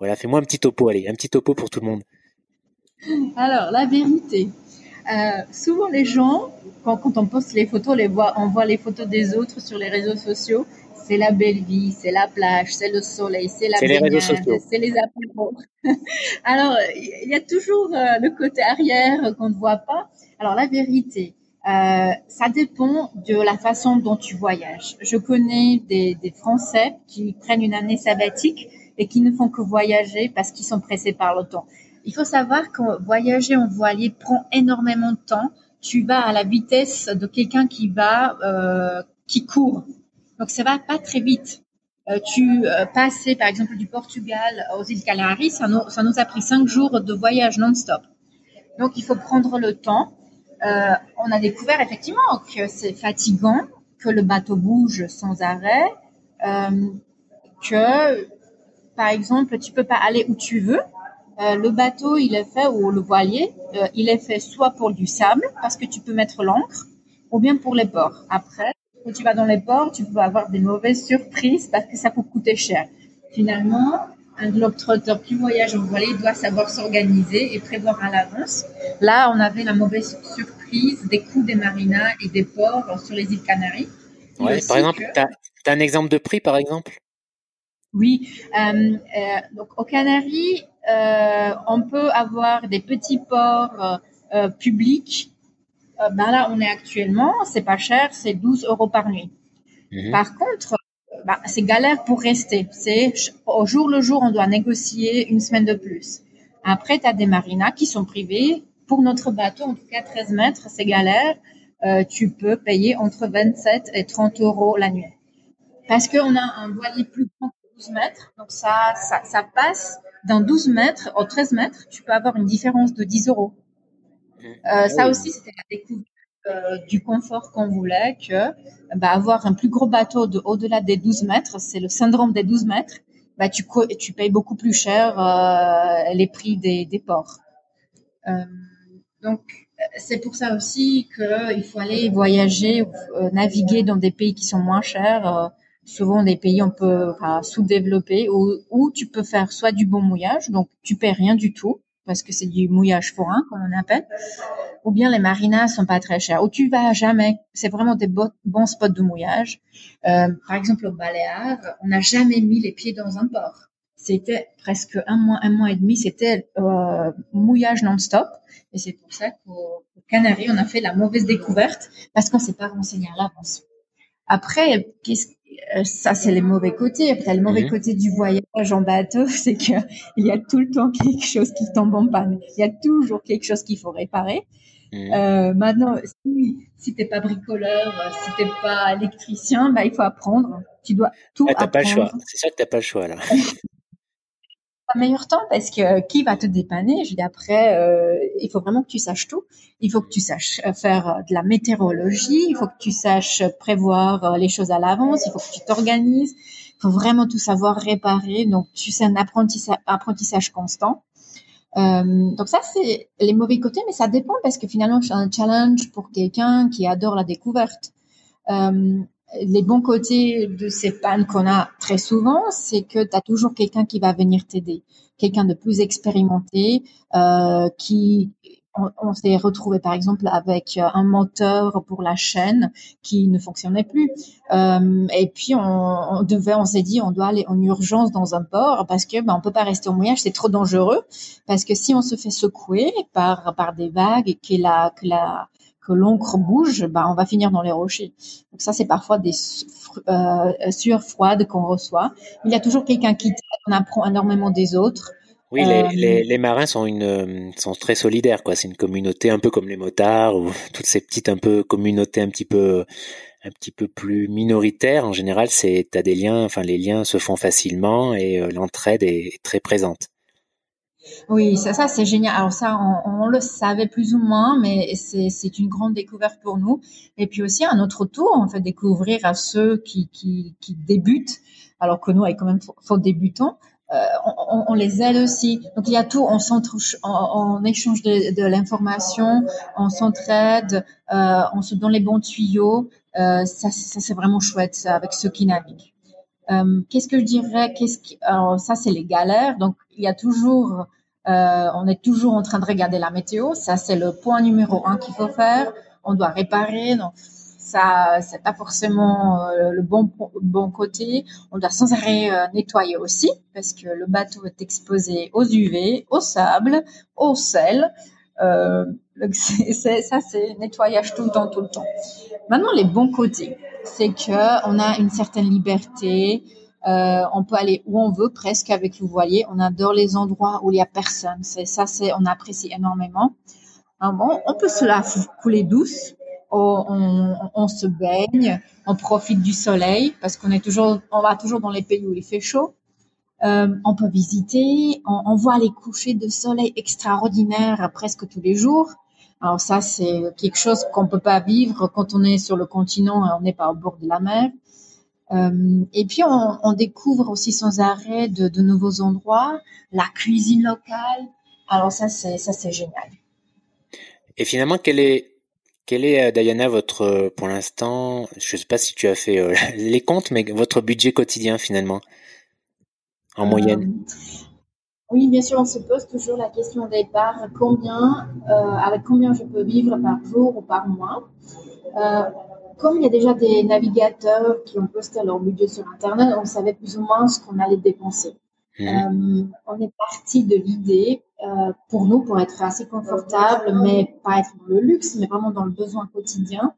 Voilà, fais-moi un petit topo, allez, un petit topo pour tout le monde. Alors, la vérité. Souvent, les gens, quand, quand on poste les photos, les voit, on voit les photos des autres sur les réseaux sociaux c'est la belle vie, c'est la plage, c'est le soleil, c'est la c'est les apéros. Alors, il y a toujours euh, le côté arrière qu'on ne voit pas. Alors, la vérité, euh, ça dépend de la façon dont tu voyages. Je connais des, des, Français qui prennent une année sabbatique et qui ne font que voyager parce qu'ils sont pressés par le temps. Il faut savoir que voyager en voilier prend énormément de temps. Tu vas à la vitesse de quelqu'un qui va, euh, qui court. Donc ça va pas très vite. Euh, tu euh, passais par exemple du Portugal aux îles Canaries, ça nous, ça nous a pris cinq jours de voyage non-stop. Donc il faut prendre le temps. Euh, on a découvert effectivement que c'est fatigant, que le bateau bouge sans arrêt, que par exemple tu peux pas aller où tu veux. Euh, le bateau il est fait ou le voilier euh, il est fait soit pour du sable parce que tu peux mettre l'ancre ou bien pour les ports. Après quand tu vas dans les ports, tu peux avoir des mauvaises surprises parce que ça peut coûter cher. Finalement, un globetrotter qui voyage en voilier doit savoir s'organiser et prévoir à l'avance. Là, on avait la mauvaise surprise des coûts des marinas et des ports sur les îles Canaries. Ouais, par exemple, tu as, un exemple de prix, par exemple? Oui. Euh, donc, aux Canaries, on peut avoir des petits ports publics euh, ben là, on est actuellement, c'est pas cher, c'est 12 euros par nuit. Mhm. Par contre, ben, c'est galère pour rester. C'est au jour le jour, on doit négocier une semaine de plus. Après, tu as des marinas qui sont privés. Pour notre bateau, en tout cas 13 mètres, c'est galère. Euh, tu peux payer entre 27 et 30 euros la nuit. Parce qu'on a un voilier plus grand que 12 mètres. Donc ça, ça, ça passe d'un 12 mètres au 13 mètres. Tu peux avoir une différence de 10 euros. Euh, ah ça aussi, c'était la découverte euh, du confort qu'on voulait, que bah, avoir un plus gros bateau de au-delà des 12 mètres, c'est le syndrome des 12 mètres, bah, tu, tu payes beaucoup plus cher euh, les prix des, des ports. Donc, c'est pour ça aussi qu'il faut aller voyager, naviguer dans des pays qui sont moins chers, souvent des pays un peu enfin, sous-développés, où, où tu peux faire soit du bon mouillage, donc tu paies rien du tout, parce que c'est du mouillage forain, comme on appelle, ou bien les marinas sont pas très chers, ou tu vas jamais. C'est vraiment des bons spots de mouillage. Euh, par exemple, au Baléares, on n'a jamais mis les pieds dans un port. C'était presque un mois, un mois et demi, c'était euh, mouillage non-stop. Et c'est pour ça qu'au Canaries, on a fait la mauvaise découverte parce qu'on s'est pas renseigné à l'avance. Après, qu'est-ce ça c'est les mauvais côtés. Après le mauvais mhm. côté du voyage en bateau, c'est que il y a tout le temps quelque chose qui tombe en panne. Il y a toujours quelque chose qu'il faut réparer. Mhm. Euh, maintenant, si, si t'es pas bricoleur, si t'es pas électricien, bah il faut apprendre. Tu dois tout ah, apprendre. Pas le choix. C'est ça que t'as pas le choix là. meilleur temps parce que qui va te dépanner? Je dis après, euh, il faut vraiment que tu saches tout. Il faut que tu saches euh, faire euh, de la météorologie, il faut que tu saches prévoir les choses à l'avance, il faut que tu t'organises, il faut vraiment tout savoir réparer. Donc tu sais un apprentissage, constant. Euh, donc ça, c'est les mauvais côtés, mais ça dépend parce que finalement, c'est un challenge pour quelqu'un qui adore la découverte. Euh, les bons côtés de ces pannes qu'on a très souvent, c'est que tu as toujours quelqu'un qui va venir t'aider, quelqu'un de plus expérimenté, euh, qui on, s'est retrouvé par exemple avec euh, un moteur pour la chaîne qui ne fonctionnait plus. Euh, et puis on, devait, on s'est dit, on doit aller en urgence dans un port parce que ben, on peut pas rester au mouillage, c'est trop dangereux. Parce que si on se fait secouer par par des vagues que la que la que l'encre bouge, ben, on va finir dans les rochers. Donc ça, c'est parfois des euh, sueurs froides qu'on reçoit. Il y a toujours quelqu'un qui on apprend énormément des autres. Oui, les, euh, les, les, marins sont une sont très solidaires quoi. C'est une communauté un peu comme les motards ou toutes ces petites un peu communautés un petit peu un petit peu plus minoritaires. En général, c'est t'as des liens. Enfin, les liens se font facilement et euh, l'entraide est très présente. Oui, ça, ça c'est génial. Alors ça, on, le savait plus ou moins, mais c'est une grande découverte pour nous. Et puis aussi, à notre tour, on fait découvrir à ceux qui, débutent, alors que nous, on est quand même faux débutants, euh, on, les aide aussi. Donc il y a tout, on, échange de, l'information, on s'entraide, euh, on se donne les bons tuyaux. Euh, ça, c'est vraiment chouette ça, avec ceux qui naviguent. Qu'est-ce que je dirais? Qu'est-ce alors ça c'est les galères. Donc il y a toujours, euh, on est toujours en train de regarder la météo. Ça c'est le point numéro un qu'il faut faire. On doit réparer. Donc ça c'est pas forcément euh, le bon bon côté. On doit sans arrêt euh, nettoyer aussi parce que le bateau est exposé aux UV, au sable, au sel. Euh, ça c'est nettoyage tout le temps, tout le temps. Maintenant les bons côtés, c'est que on a une certaine liberté. Euh, on peut aller où on veut presque avec le voilier. On adore les endroits où il y a personne. C'est ça, c'est on apprécie énormément. bon, on peut se la couler douce on, se baigne, on profite du soleil parce qu'on est toujours, on va toujours dans les pays où il fait chaud. Euh, on peut visiter, on, voit les couchers de soleil extraordinaires presque tous les jours. Alors ça, c'est quelque chose qu'on peut pas vivre quand on est sur le continent et on n'est pas au bord de la mer. Euh, et puis on, découvre aussi sans arrêt de, de nouveaux endroits, la cuisine locale. Alors ça, c'est ça, c'est génial. Et finalement, quel est quel est, euh, Diana, votre, euh, pour l'instant, je ne sais pas si tu as fait euh, les comptes, mais votre budget quotidien finalement, en moyenne? Oui, bien sûr, on se pose toujours la question au départ, combien, avec combien je peux vivre par jour ou par mois comme il y a déjà des navigateurs qui ont posté leur budget sur Internet, on savait plus ou moins ce qu'on allait dépenser. Mhm. on est parti de l'idée euh, pour nous, pour être assez confortable, mais pas être dans le luxe, mais vraiment dans le besoin quotidien,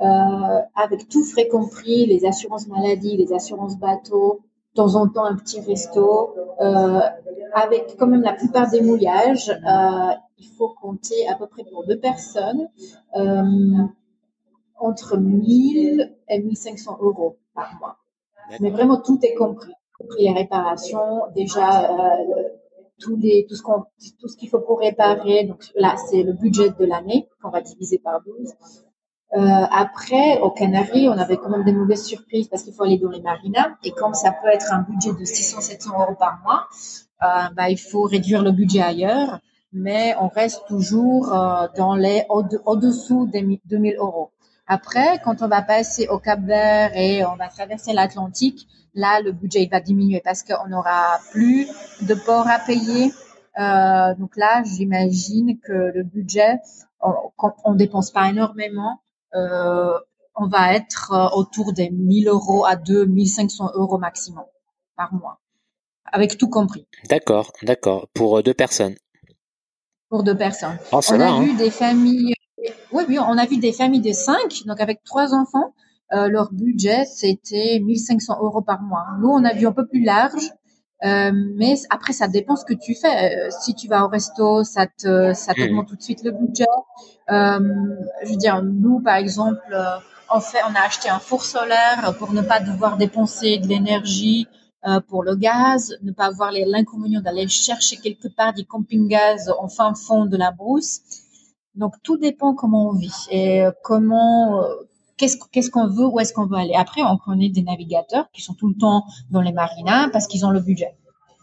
euh, avec tout frais compris, les assurances maladie, les assurances bateau, de temps en temps un petit resto, euh, avec quand même la plupart des mouillages, euh, il faut compter à peu près pour deux personnes euh, entre 1000 et 1500 euros par mois. Mais vraiment tout est compris, les réparations, déjà euh, tous les, tout ce qu'on, tout ce qu'il faut pour réparer. Donc là, c'est le budget de l'année qu'on va diviser par 12. Euh, après, aux Canaries, on avait quand même des mauvaises surprises parce qu'il faut aller dans les marinas. Et comme ça peut être un budget de 600-700 euros par mois, euh, bah, il faut réduire le budget ailleurs. Mais on reste toujours euh, dans les au-dessous des 2000 euros. Après, quand on va passer au Cap Vert et on va traverser l'Atlantique, là, le budget va diminuer parce qu'on n'aura plus de ports à payer. Euh, donc là, j'imagine que le budget, quand on, dépense pas énormément, euh, on va être euh, autour des 1000 euros à 2500 euros maximum par mois, avec tout compris. D'accord, d'accord. Pour deux personnes. Pour deux personnes. Oh, on a vu hein. des familles. Oui, oui, on a vu des familles de cinq, donc avec trois enfants. Euh, leur budget, c'était 1500 euros par mois. Nous, on a vu un peu plus large, euh, mais après, ça dépend ce que tu fais. Euh, si tu vas au resto, ça te, ça t'augmente tout de suite le budget. Euh, je veux dire, nous, par exemple, euh, on fait, on a acheté un four solaire pour ne pas devoir dépenser de l'énergie pour le gaz, ne pas avoir l'inconvénient d'aller chercher quelque part du camping-gaz en fin fond de la brousse. Donc tout dépend comment on vit et comment qu'est-ce qu'on veut, où est-ce qu'on veut aller. Après, on connaît des navigateurs qui sont tout le temps dans les marinas parce qu'ils ont le budget.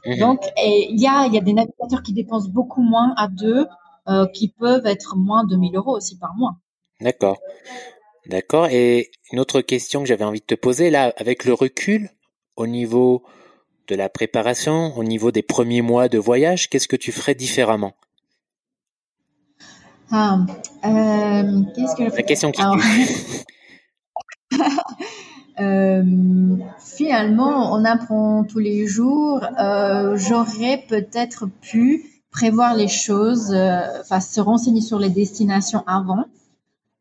Mhm. Donc, il y a, il y a des navigateurs qui dépensent beaucoup moins à deux, euh, qui peuvent être moins de 1000 euros aussi par mois. D'accord. D'accord. Et une autre question que j'avais envie de te poser, là, avec le recul, au niveau de la préparation, au niveau des premiers mois de voyage, qu'est-ce que tu ferais différemment? Ah, euh, qu'est-ce que La question qui Euh, finalement, on apprend tous les jours. Euh, j'aurais peut-être pu prévoir les choses, euh, enfin se renseigner sur les destinations avant,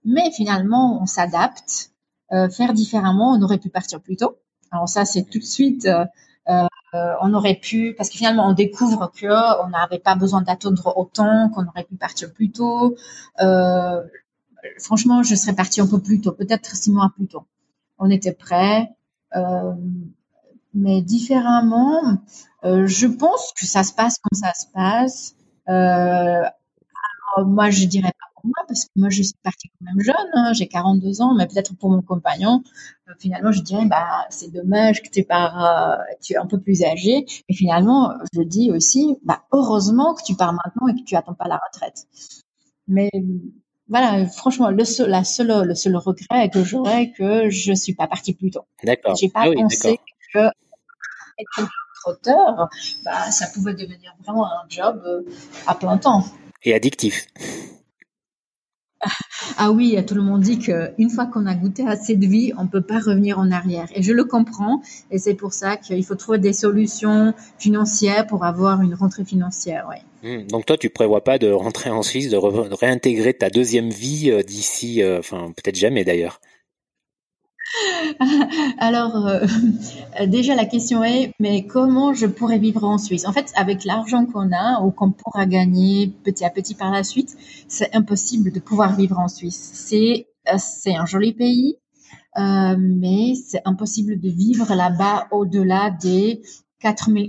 mais finalement, on s'adapte. faire différemment, on aurait pu partir plus tôt. Alors ça, c'est tout de suite. On aurait pu, parce que finalement, on découvre que on n'avait pas besoin d'attendre autant, qu'on aurait pu partir plus tôt. franchement, je serais partie un peu plus tôt, peut-être six mois plus tôt on était prêt. Euh, mais différemment, euh, je pense que ça se passe comme ça se passe. Euh, moi, je dirais pas pour moi, parce que moi, je suis partie quand même jeune, hein, j'ai 42 ans, mais peut-être pour mon compagnon, finalement, je dirais, bah, c'est dommage que tu pars, tu es un peu plus âgé. Et finalement, je dis aussi, bah, heureusement que tu pars maintenant et que tu attends pas la retraite. Mais voilà, franchement, le seul, la seule, le seul regret que j'aurais que je suis pas partie plus tôt. D'accord. J'ai pas ah pensé que être trotteur, bah, ça pouvait devenir vraiment un job euh, à plein temps. Et addictif. Ah oui, tout le monde dit qu'une fois qu'on a goûté à cette vie, on ne peut pas revenir en arrière. Et je le comprends. Et c'est pour ça qu'il faut trouver des solutions financières pour avoir une rentrée financière. Hmm, donc toi, tu prévois pas de rentrer en Suisse, de, réintégrer ta deuxième vie euh, d'ici, euh, enfin peut-être jamais d'ailleurs. Alors, euh, déjà, la question est, mais comment je pourrais vivre en Suisse? En fait, avec l'argent qu'on a ou qu'on pourra gagner petit à petit par la suite, c'est impossible de pouvoir vivre en Suisse. C'est euh, c'est un joli pays, euh, mais c'est impossible de vivre là-bas au-delà des 4 000,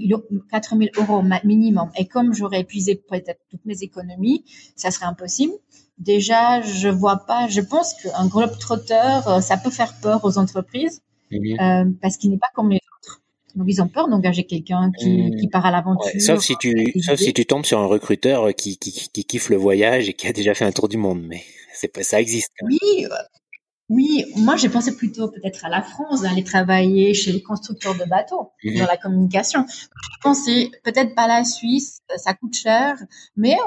euros minimum. Et comme j'aurais épuisé peut-être toutes mes économies, ça serait impossible déjà, je vois pas. Je pense qu'un globe trotteur, euh, ça peut faire peur aux entreprises mhm. euh, parce qu'il n'est pas comme les autres. Donc ils ont peur d'engager quelqu'un qui, mhm. qui, part à l'aventure. sauf si tu, sauf si tu tombes sur un recruteur qui, qui, qui, kiffe le voyage et qui a déjà fait un tour du monde, mais c'est pas ça existe. Oui, oui, moi j'ai pensé plutôt peut-être à la France, d'aller travailler chez les constructeurs de bateaux mhm. dans la communication. Je pensais peut-être pas la Suisse, ça coûte cher, mais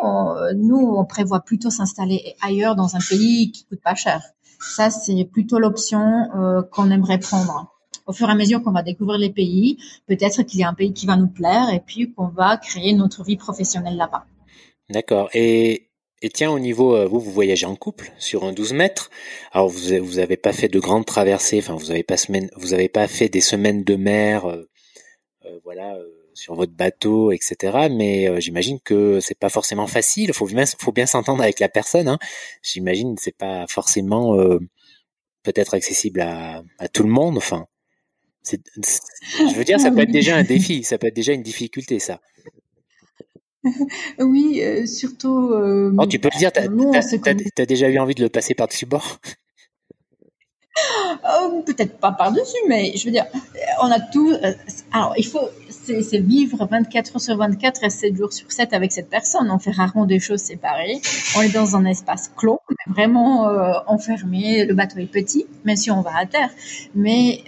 nous on prévoit plutôt s'installer ailleurs dans un pays qui coûte pas cher. Ça c'est plutôt l'option euh, qu'on aimerait prendre. Au fur et à mesure qu'on va découvrir les pays, peut-être qu'il y a un pays qui va nous plaire et puis qu'on va créer notre vie professionnelle là-bas. D'accord. Et et tiens, au niveau, euh, vous, vous voyagez en couple sur un 12 mètres. Alors, vous, vous avez pas fait de grandes traversées. Enfin, vous avez pas semaine, vous avez pas fait des semaines de mer, euh, euh, voilà, sur votre bateau, etc. Mais j'imagine que c'est pas forcément facile. Faut bien, faut bien s'entendre avec la personne. Hein. J'imagine que c'est pas forcément peut-être accessible à, à tout le monde. Enfin, c'est, je veux dire, ça peut être déjà un défi. Ça peut être déjà une difficulté, ça. oui, euh, surtout. Euh, oh, tu peux le dire, t'as, as, déjà eu envie de le passer par-dessus bord? Oh, Peut-être pas par-dessus, mais je veux dire, on a tout. Euh, alors, il faut. C'est, vivre 24 heures sur 24 et 7 jours sur 7 avec cette personne. On fait rarement des choses séparées. On est dans un espace clos, vraiment enfermé. Le bateau est petit, même si on va à terre. Mais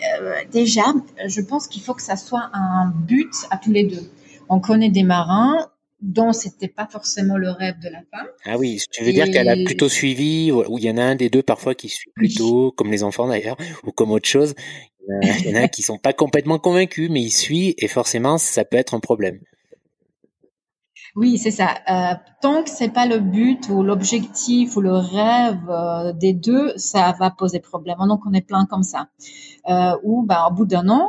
déjà, je pense qu'il faut que ça soit un but à tous les deux. On connaît des marins, dont c'était pas forcément le rêve de la femme. Ah oui, tu veux dire qu'elle a plutôt suivi, ou il y en a un des deux parfois qui suit plutôt, comme les enfants d'ailleurs, ou comme autre chose. Il y en a qui sont pas complètement convaincus, mais ils suivent et forcément ça peut être un problème. Oui, c'est ça. Euh, tant que c'est pas le but ou l'objectif ou le rêve euh, des deux, ça va poser problème. Donc on est plein comme ça. Euh, ou bah, au bout d'un an,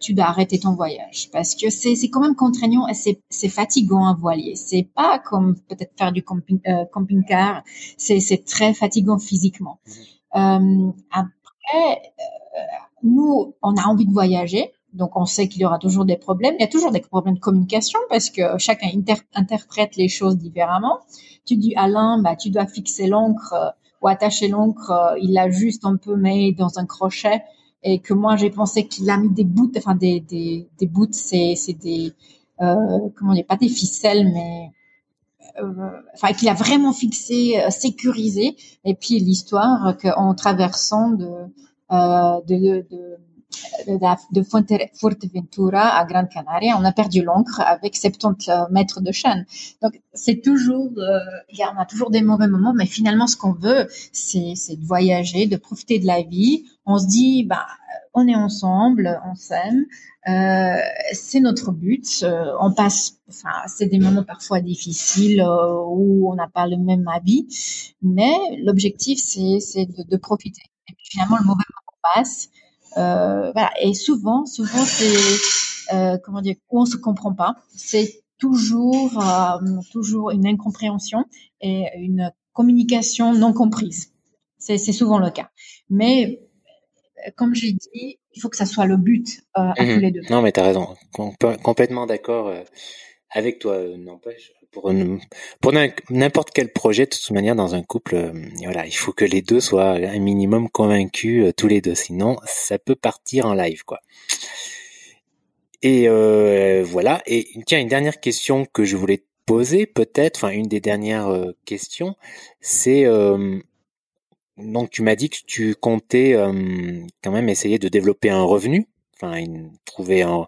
tu dois arrêter ton voyage parce que c'est c'est quand même contraignant et c'est c'est fatigant un voilier. C'est pas comme peut-être faire du camping euh, camping car. C'est c'est très fatigant physiquement. Euh, après, euh, nous on a envie de voyager. Donc, on sait qu'il y aura toujours des problèmes. Il y a toujours des problèmes de communication parce que chacun interprète les choses différemment. Tu dis à l'un, bah, tu dois fixer l'encre ou attacher l'encre. Il l'a juste un peu mis dans un crochet et que moi j'ai pensé qu'il a mis des bouts, enfin des des, des bouts, c'est c'est des comment dire, pas des ficelles, mais enfin qu'il a vraiment fixé, sécurisé. Et puis l'histoire qu'en traversant de, de, de de Fuerteventura à Grande Canaria, on a perdu l'encre avec 70 mètres de chaîne. Donc c'est toujours, euh, on a toujours des mauvais moments, mais finalement ce qu'on veut, c'est de voyager, de profiter de la vie. On se dit, bah, on est ensemble, on s'aime, euh, c'est notre but. Euh, on passe, enfin, c'est des moments parfois difficiles euh, où on n'a pas le même avis, mais l'objectif c'est de, de profiter. Et puis finalement le mauvais moment passe euh, voilà. Et souvent, souvent, c'est euh, comment dire, où on se comprend pas. C'est toujours, euh, toujours une incompréhension et une communication non comprise. C'est souvent le cas. Mais comme j'ai dit, il faut que ça soit le but à tous mhm. les deux. Non, mais tu as raison. complètement d'accord avec toi, n'empêche pour n'importe quel projet de toute manière dans un couple euh, voilà il faut que les deux soient un minimum convaincus euh, tous les deux. Sinon ça peut partir en live quoi. Et euh, voilà. Et tiens une dernière question que je voulais te poser peut-être enfin une des dernières questions c'est donc tu m'as dit que tu comptais quand même essayer de développer un revenu enfin trouver un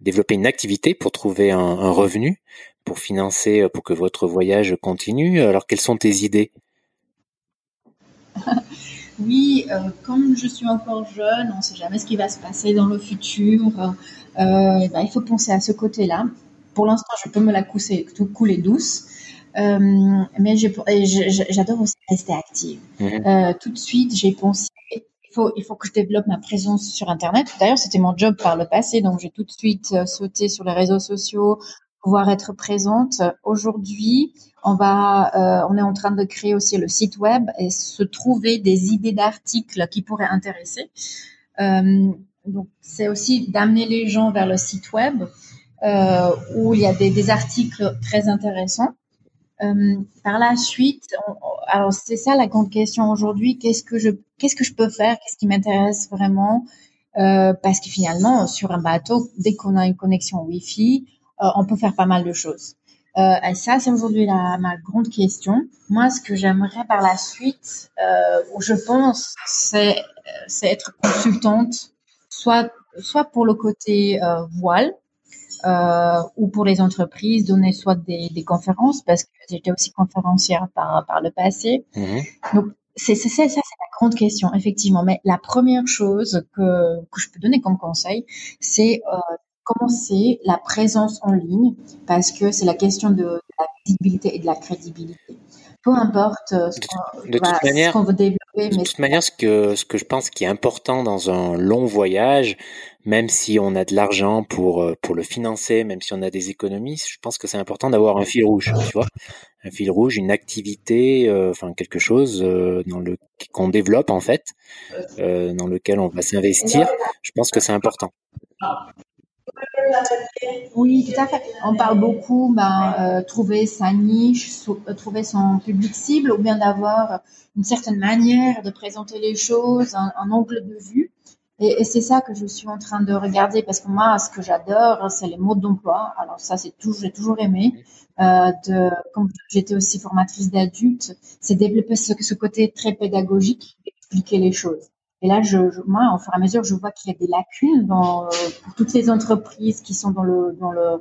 développer une activité pour trouver un revenu pour financer, euh, pour que votre voyage continue. Alors, quelles sont tes idées? Oui, euh, comme je suis encore jeune, on ne sait jamais ce qui va se passer dans le futur. Euh, ben, il faut penser à ce côté-là. Pour l'instant, je peux me la couler, couler douce. mais j'adore aussi rester active. Mhm. tout de suite, j'ai pensé, il faut, il faut que je développe ma présence sur Internet. D'ailleurs, c'était mon job par le passé, donc j'ai tout de suite sauté sur les réseaux sociaux, pouvoir être présente. Aujourd'hui, on va, euh, on est en train de créer aussi le site web et se trouver des idées d'articles qui pourraient intéresser. Euh, donc, c'est aussi d'amener les gens vers le site web euh, où il y a des, des articles très intéressants. Euh, par la suite, alors c'est ça la grande question aujourd'hui. Qu'est-ce que je, qu'est-ce que je peux faire? Qu'est-ce qui m'intéresse vraiment? Euh, Parce que finalement, sur un bateau, dès qu'on a une connexion Wi-Fi, on peut faire pas mal de choses. Euh, et ça, c'est aujourd'hui ma grande question. Moi, ce que j'aimerais par la suite, euh, je pense, c'est c'est être consultante, soit soit pour le côté voile, euh, ou pour les entreprises, donner soit des, des conférences, parce que j'étais aussi conférencière par, par le passé. Mmh. Donc, c'est ça, c'est la grande question, effectivement. Mais la première chose que, que je peux donner comme conseil, c'est euh, commencer la présence en ligne parce que c'est la question de, la visibilité et de la crédibilité. Peu importe euh, ce qu'on veut développer. De toute manière, ce que, ce que je pense qui est important dans un long voyage, même si on a de l'argent pour, euh, pour le financer, même si on a des économies, je pense que c'est important d'avoir un fil rouge, tu vois. Un fil rouge, une activité, euh, enfin quelque chose dans le qu'on développe en fait, dans lequel on va s'investir. Je pense que c'est important. Oui, tout à fait. On parle beaucoup, ben, euh, trouver sa niche, euh, trouver son public cible, ou bien d'avoir une certaine manière de présenter les choses, un, angle de vue. Et, c'est ça que je suis en train de regarder, parce que moi, ce que j'adore, c'est les modes d'emploi. Alors ça, c'est toujours, j'ai toujours aimé. Euh, de, comme j'étais aussi formatrice d'adultes, c'est développer ce, ce côté très pédagogique, expliquer les choses. Et là, je, moi, au fur et à mesure, je vois qu'il y a des lacunes dans, euh, pour toutes les entreprises qui sont dans le, dans le,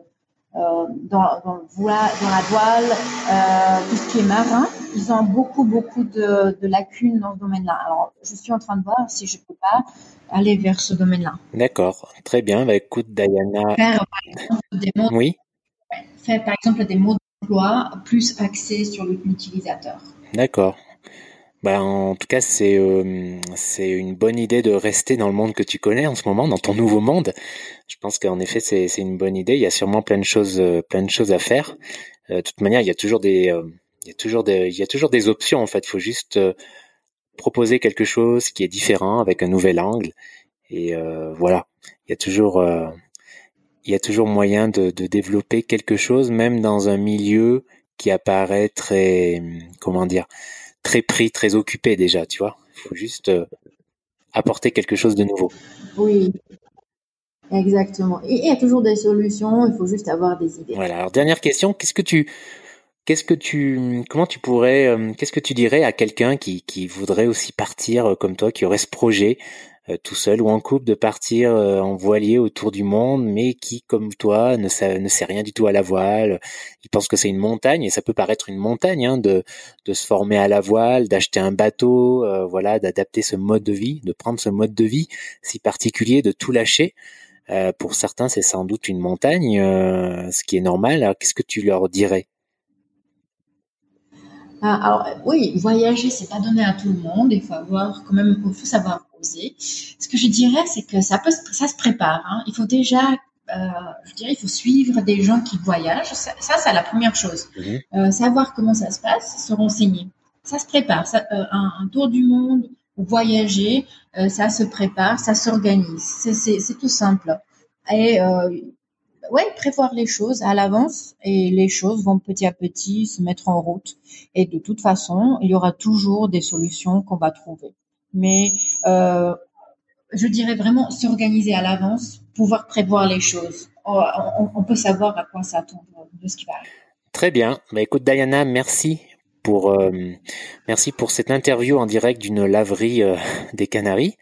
euh, dans, dans, dans la voile, euh, tout ce qui est marin. Ils ont beaucoup, beaucoup de, de lacunes dans ce domaine-là. Alors, je suis en train de voir si je peux pas aller vers ce domaine-là. D'accord, très bien. Bah, écoute, Diana. Faire, par exemple, des modes, oui. Faire, par exemple, des modes d'emploi plus axés sur l'utilisateur. D'accord. Bah, en tout cas, c'est euh, c'est une bonne idée de rester dans le monde que tu connais en ce moment, dans ton nouveau monde. Je pense qu'en effet, c'est c'est une bonne idée. Il y a sûrement plein de choses euh, plein de choses à faire. Euh, de toute manière, il y a toujours des il y a toujours des il y a toujours des options en fait. Il faut juste proposer quelque chose qui est différent avec un nouvel angle. Et voilà, il y a toujours il y a toujours moyen de, de développer quelque chose, même dans un milieu qui apparaît très comment dire très pris, très occupé déjà, tu vois. Il faut juste euh, apporter quelque chose de nouveau. Oui. Exactement. Et il y a toujours des solutions, il faut juste avoir des idées. Voilà. Alors dernière question, qu'est-ce que tu Qu'est-ce que tu, comment tu pourrais, euh, qu'est-ce que tu dirais à quelqu'un qui, qui voudrait aussi partir euh, comme toi, qui aurait ce projet tout seul ou en couple de partir en voilier autour du monde, mais qui, comme toi, ne sait, ne sait rien du tout à la voile. Il pense que c'est une montagne et ça peut paraître une montagne hein, de, de se former à la voile, d'acheter un bateau, voilà, d'adapter ce mode de vie, de prendre ce mode de vie si particulier, de tout lâcher. pour certains, c'est sans doute une montagne, ce qui est normal. Alors, qu'est-ce que tu leur dirais? Ah, alors oui, voyager, c'est pas donné à tout le monde. Il faut avoir quand même, il faut savoir Ce que je dirais, c'est que ça peut, ça se prépare. Hein. Il faut déjà, euh, je dirais, il faut suivre des gens qui voyagent. Ça, c'est la première chose. Mhm. Euh, savoir comment ça se passe, se renseigner. Ça se prépare. Ça, euh, un, un, tour du monde ou voyager, ça se prépare, ça s'organise. C'est tout simple. Et ouais, prévoir les choses à l'avance et les choses vont petit à petit se mettre en route. Et de toute façon, il y aura toujours des solutions qu'on va trouver. Mais euh, je dirais vraiment s'organiser à l'avance, pouvoir prévoir les choses. Oh, on, peut savoir à quoi s'attendre de ce qui va arriver. Très bien. Bah, écoute, Diana, merci pour euh, merci pour cette interview en direct d'une laverie euh, des Canaries.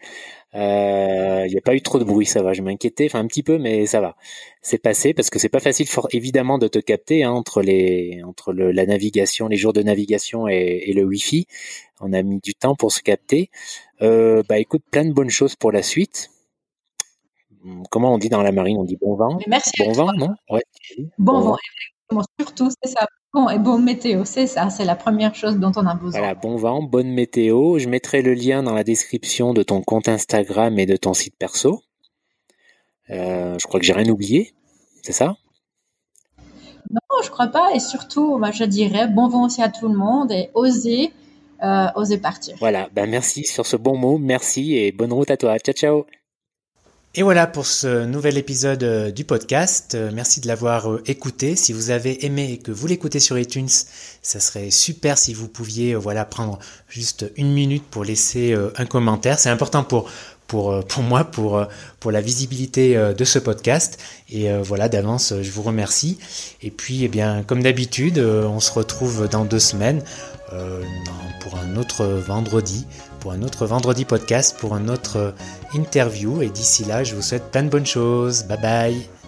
Euh, il n'y a pas eu trop de bruit, ça va. Je m'inquiétais, enfin un petit peu, mais ça va. C'est passé parce que c'est pas facile, évidemment, de te capter hein, entre les entre le, la navigation, les jours de navigation et, et, le Wi-Fi. On a mis du temps pour se capter. Euh, bah écoute, plein de bonnes choses pour la suite. Comment on dit dans la marine? On dit bon vent? merci. Bon vent, non? Ouais. Bon, vent. Surtout, c'est ça. Bon et bonne météo, c'est ça, c'est la première chose dont on a besoin. Voilà, bon vent, bonne météo. Je mettrai le lien dans la description de ton compte Instagram et de ton site perso. Euh, je crois que j'ai rien oublié, c'est ça? Non, je crois pas. Et surtout, je dirais bon vent aussi à tout le monde et oser, euh, oser partir. Voilà, ben merci sur ce bon mot, merci et bonne route à toi. Ciao, ciao. Et voilà pour ce nouvel épisode euh, du podcast. Euh, merci de l'avoir euh, écouté. Si vous avez aimé et que vous l'écoutez sur iTunes, ça serait super si vous pouviez voilà prendre juste une minute pour laisser un commentaire. C'est important pour pour, pour moi, pour, pour la visibilité de ce podcast. Et voilà, d'avance, je vous remercie. Et puis, eh bien, comme d'habitude, on se retrouve dans deux semaines pour un autre vendredi pour un autre vendredi podcast, pour un autre interview. Et d'ici là, je vous souhaite plein de bonnes choses. Bye bye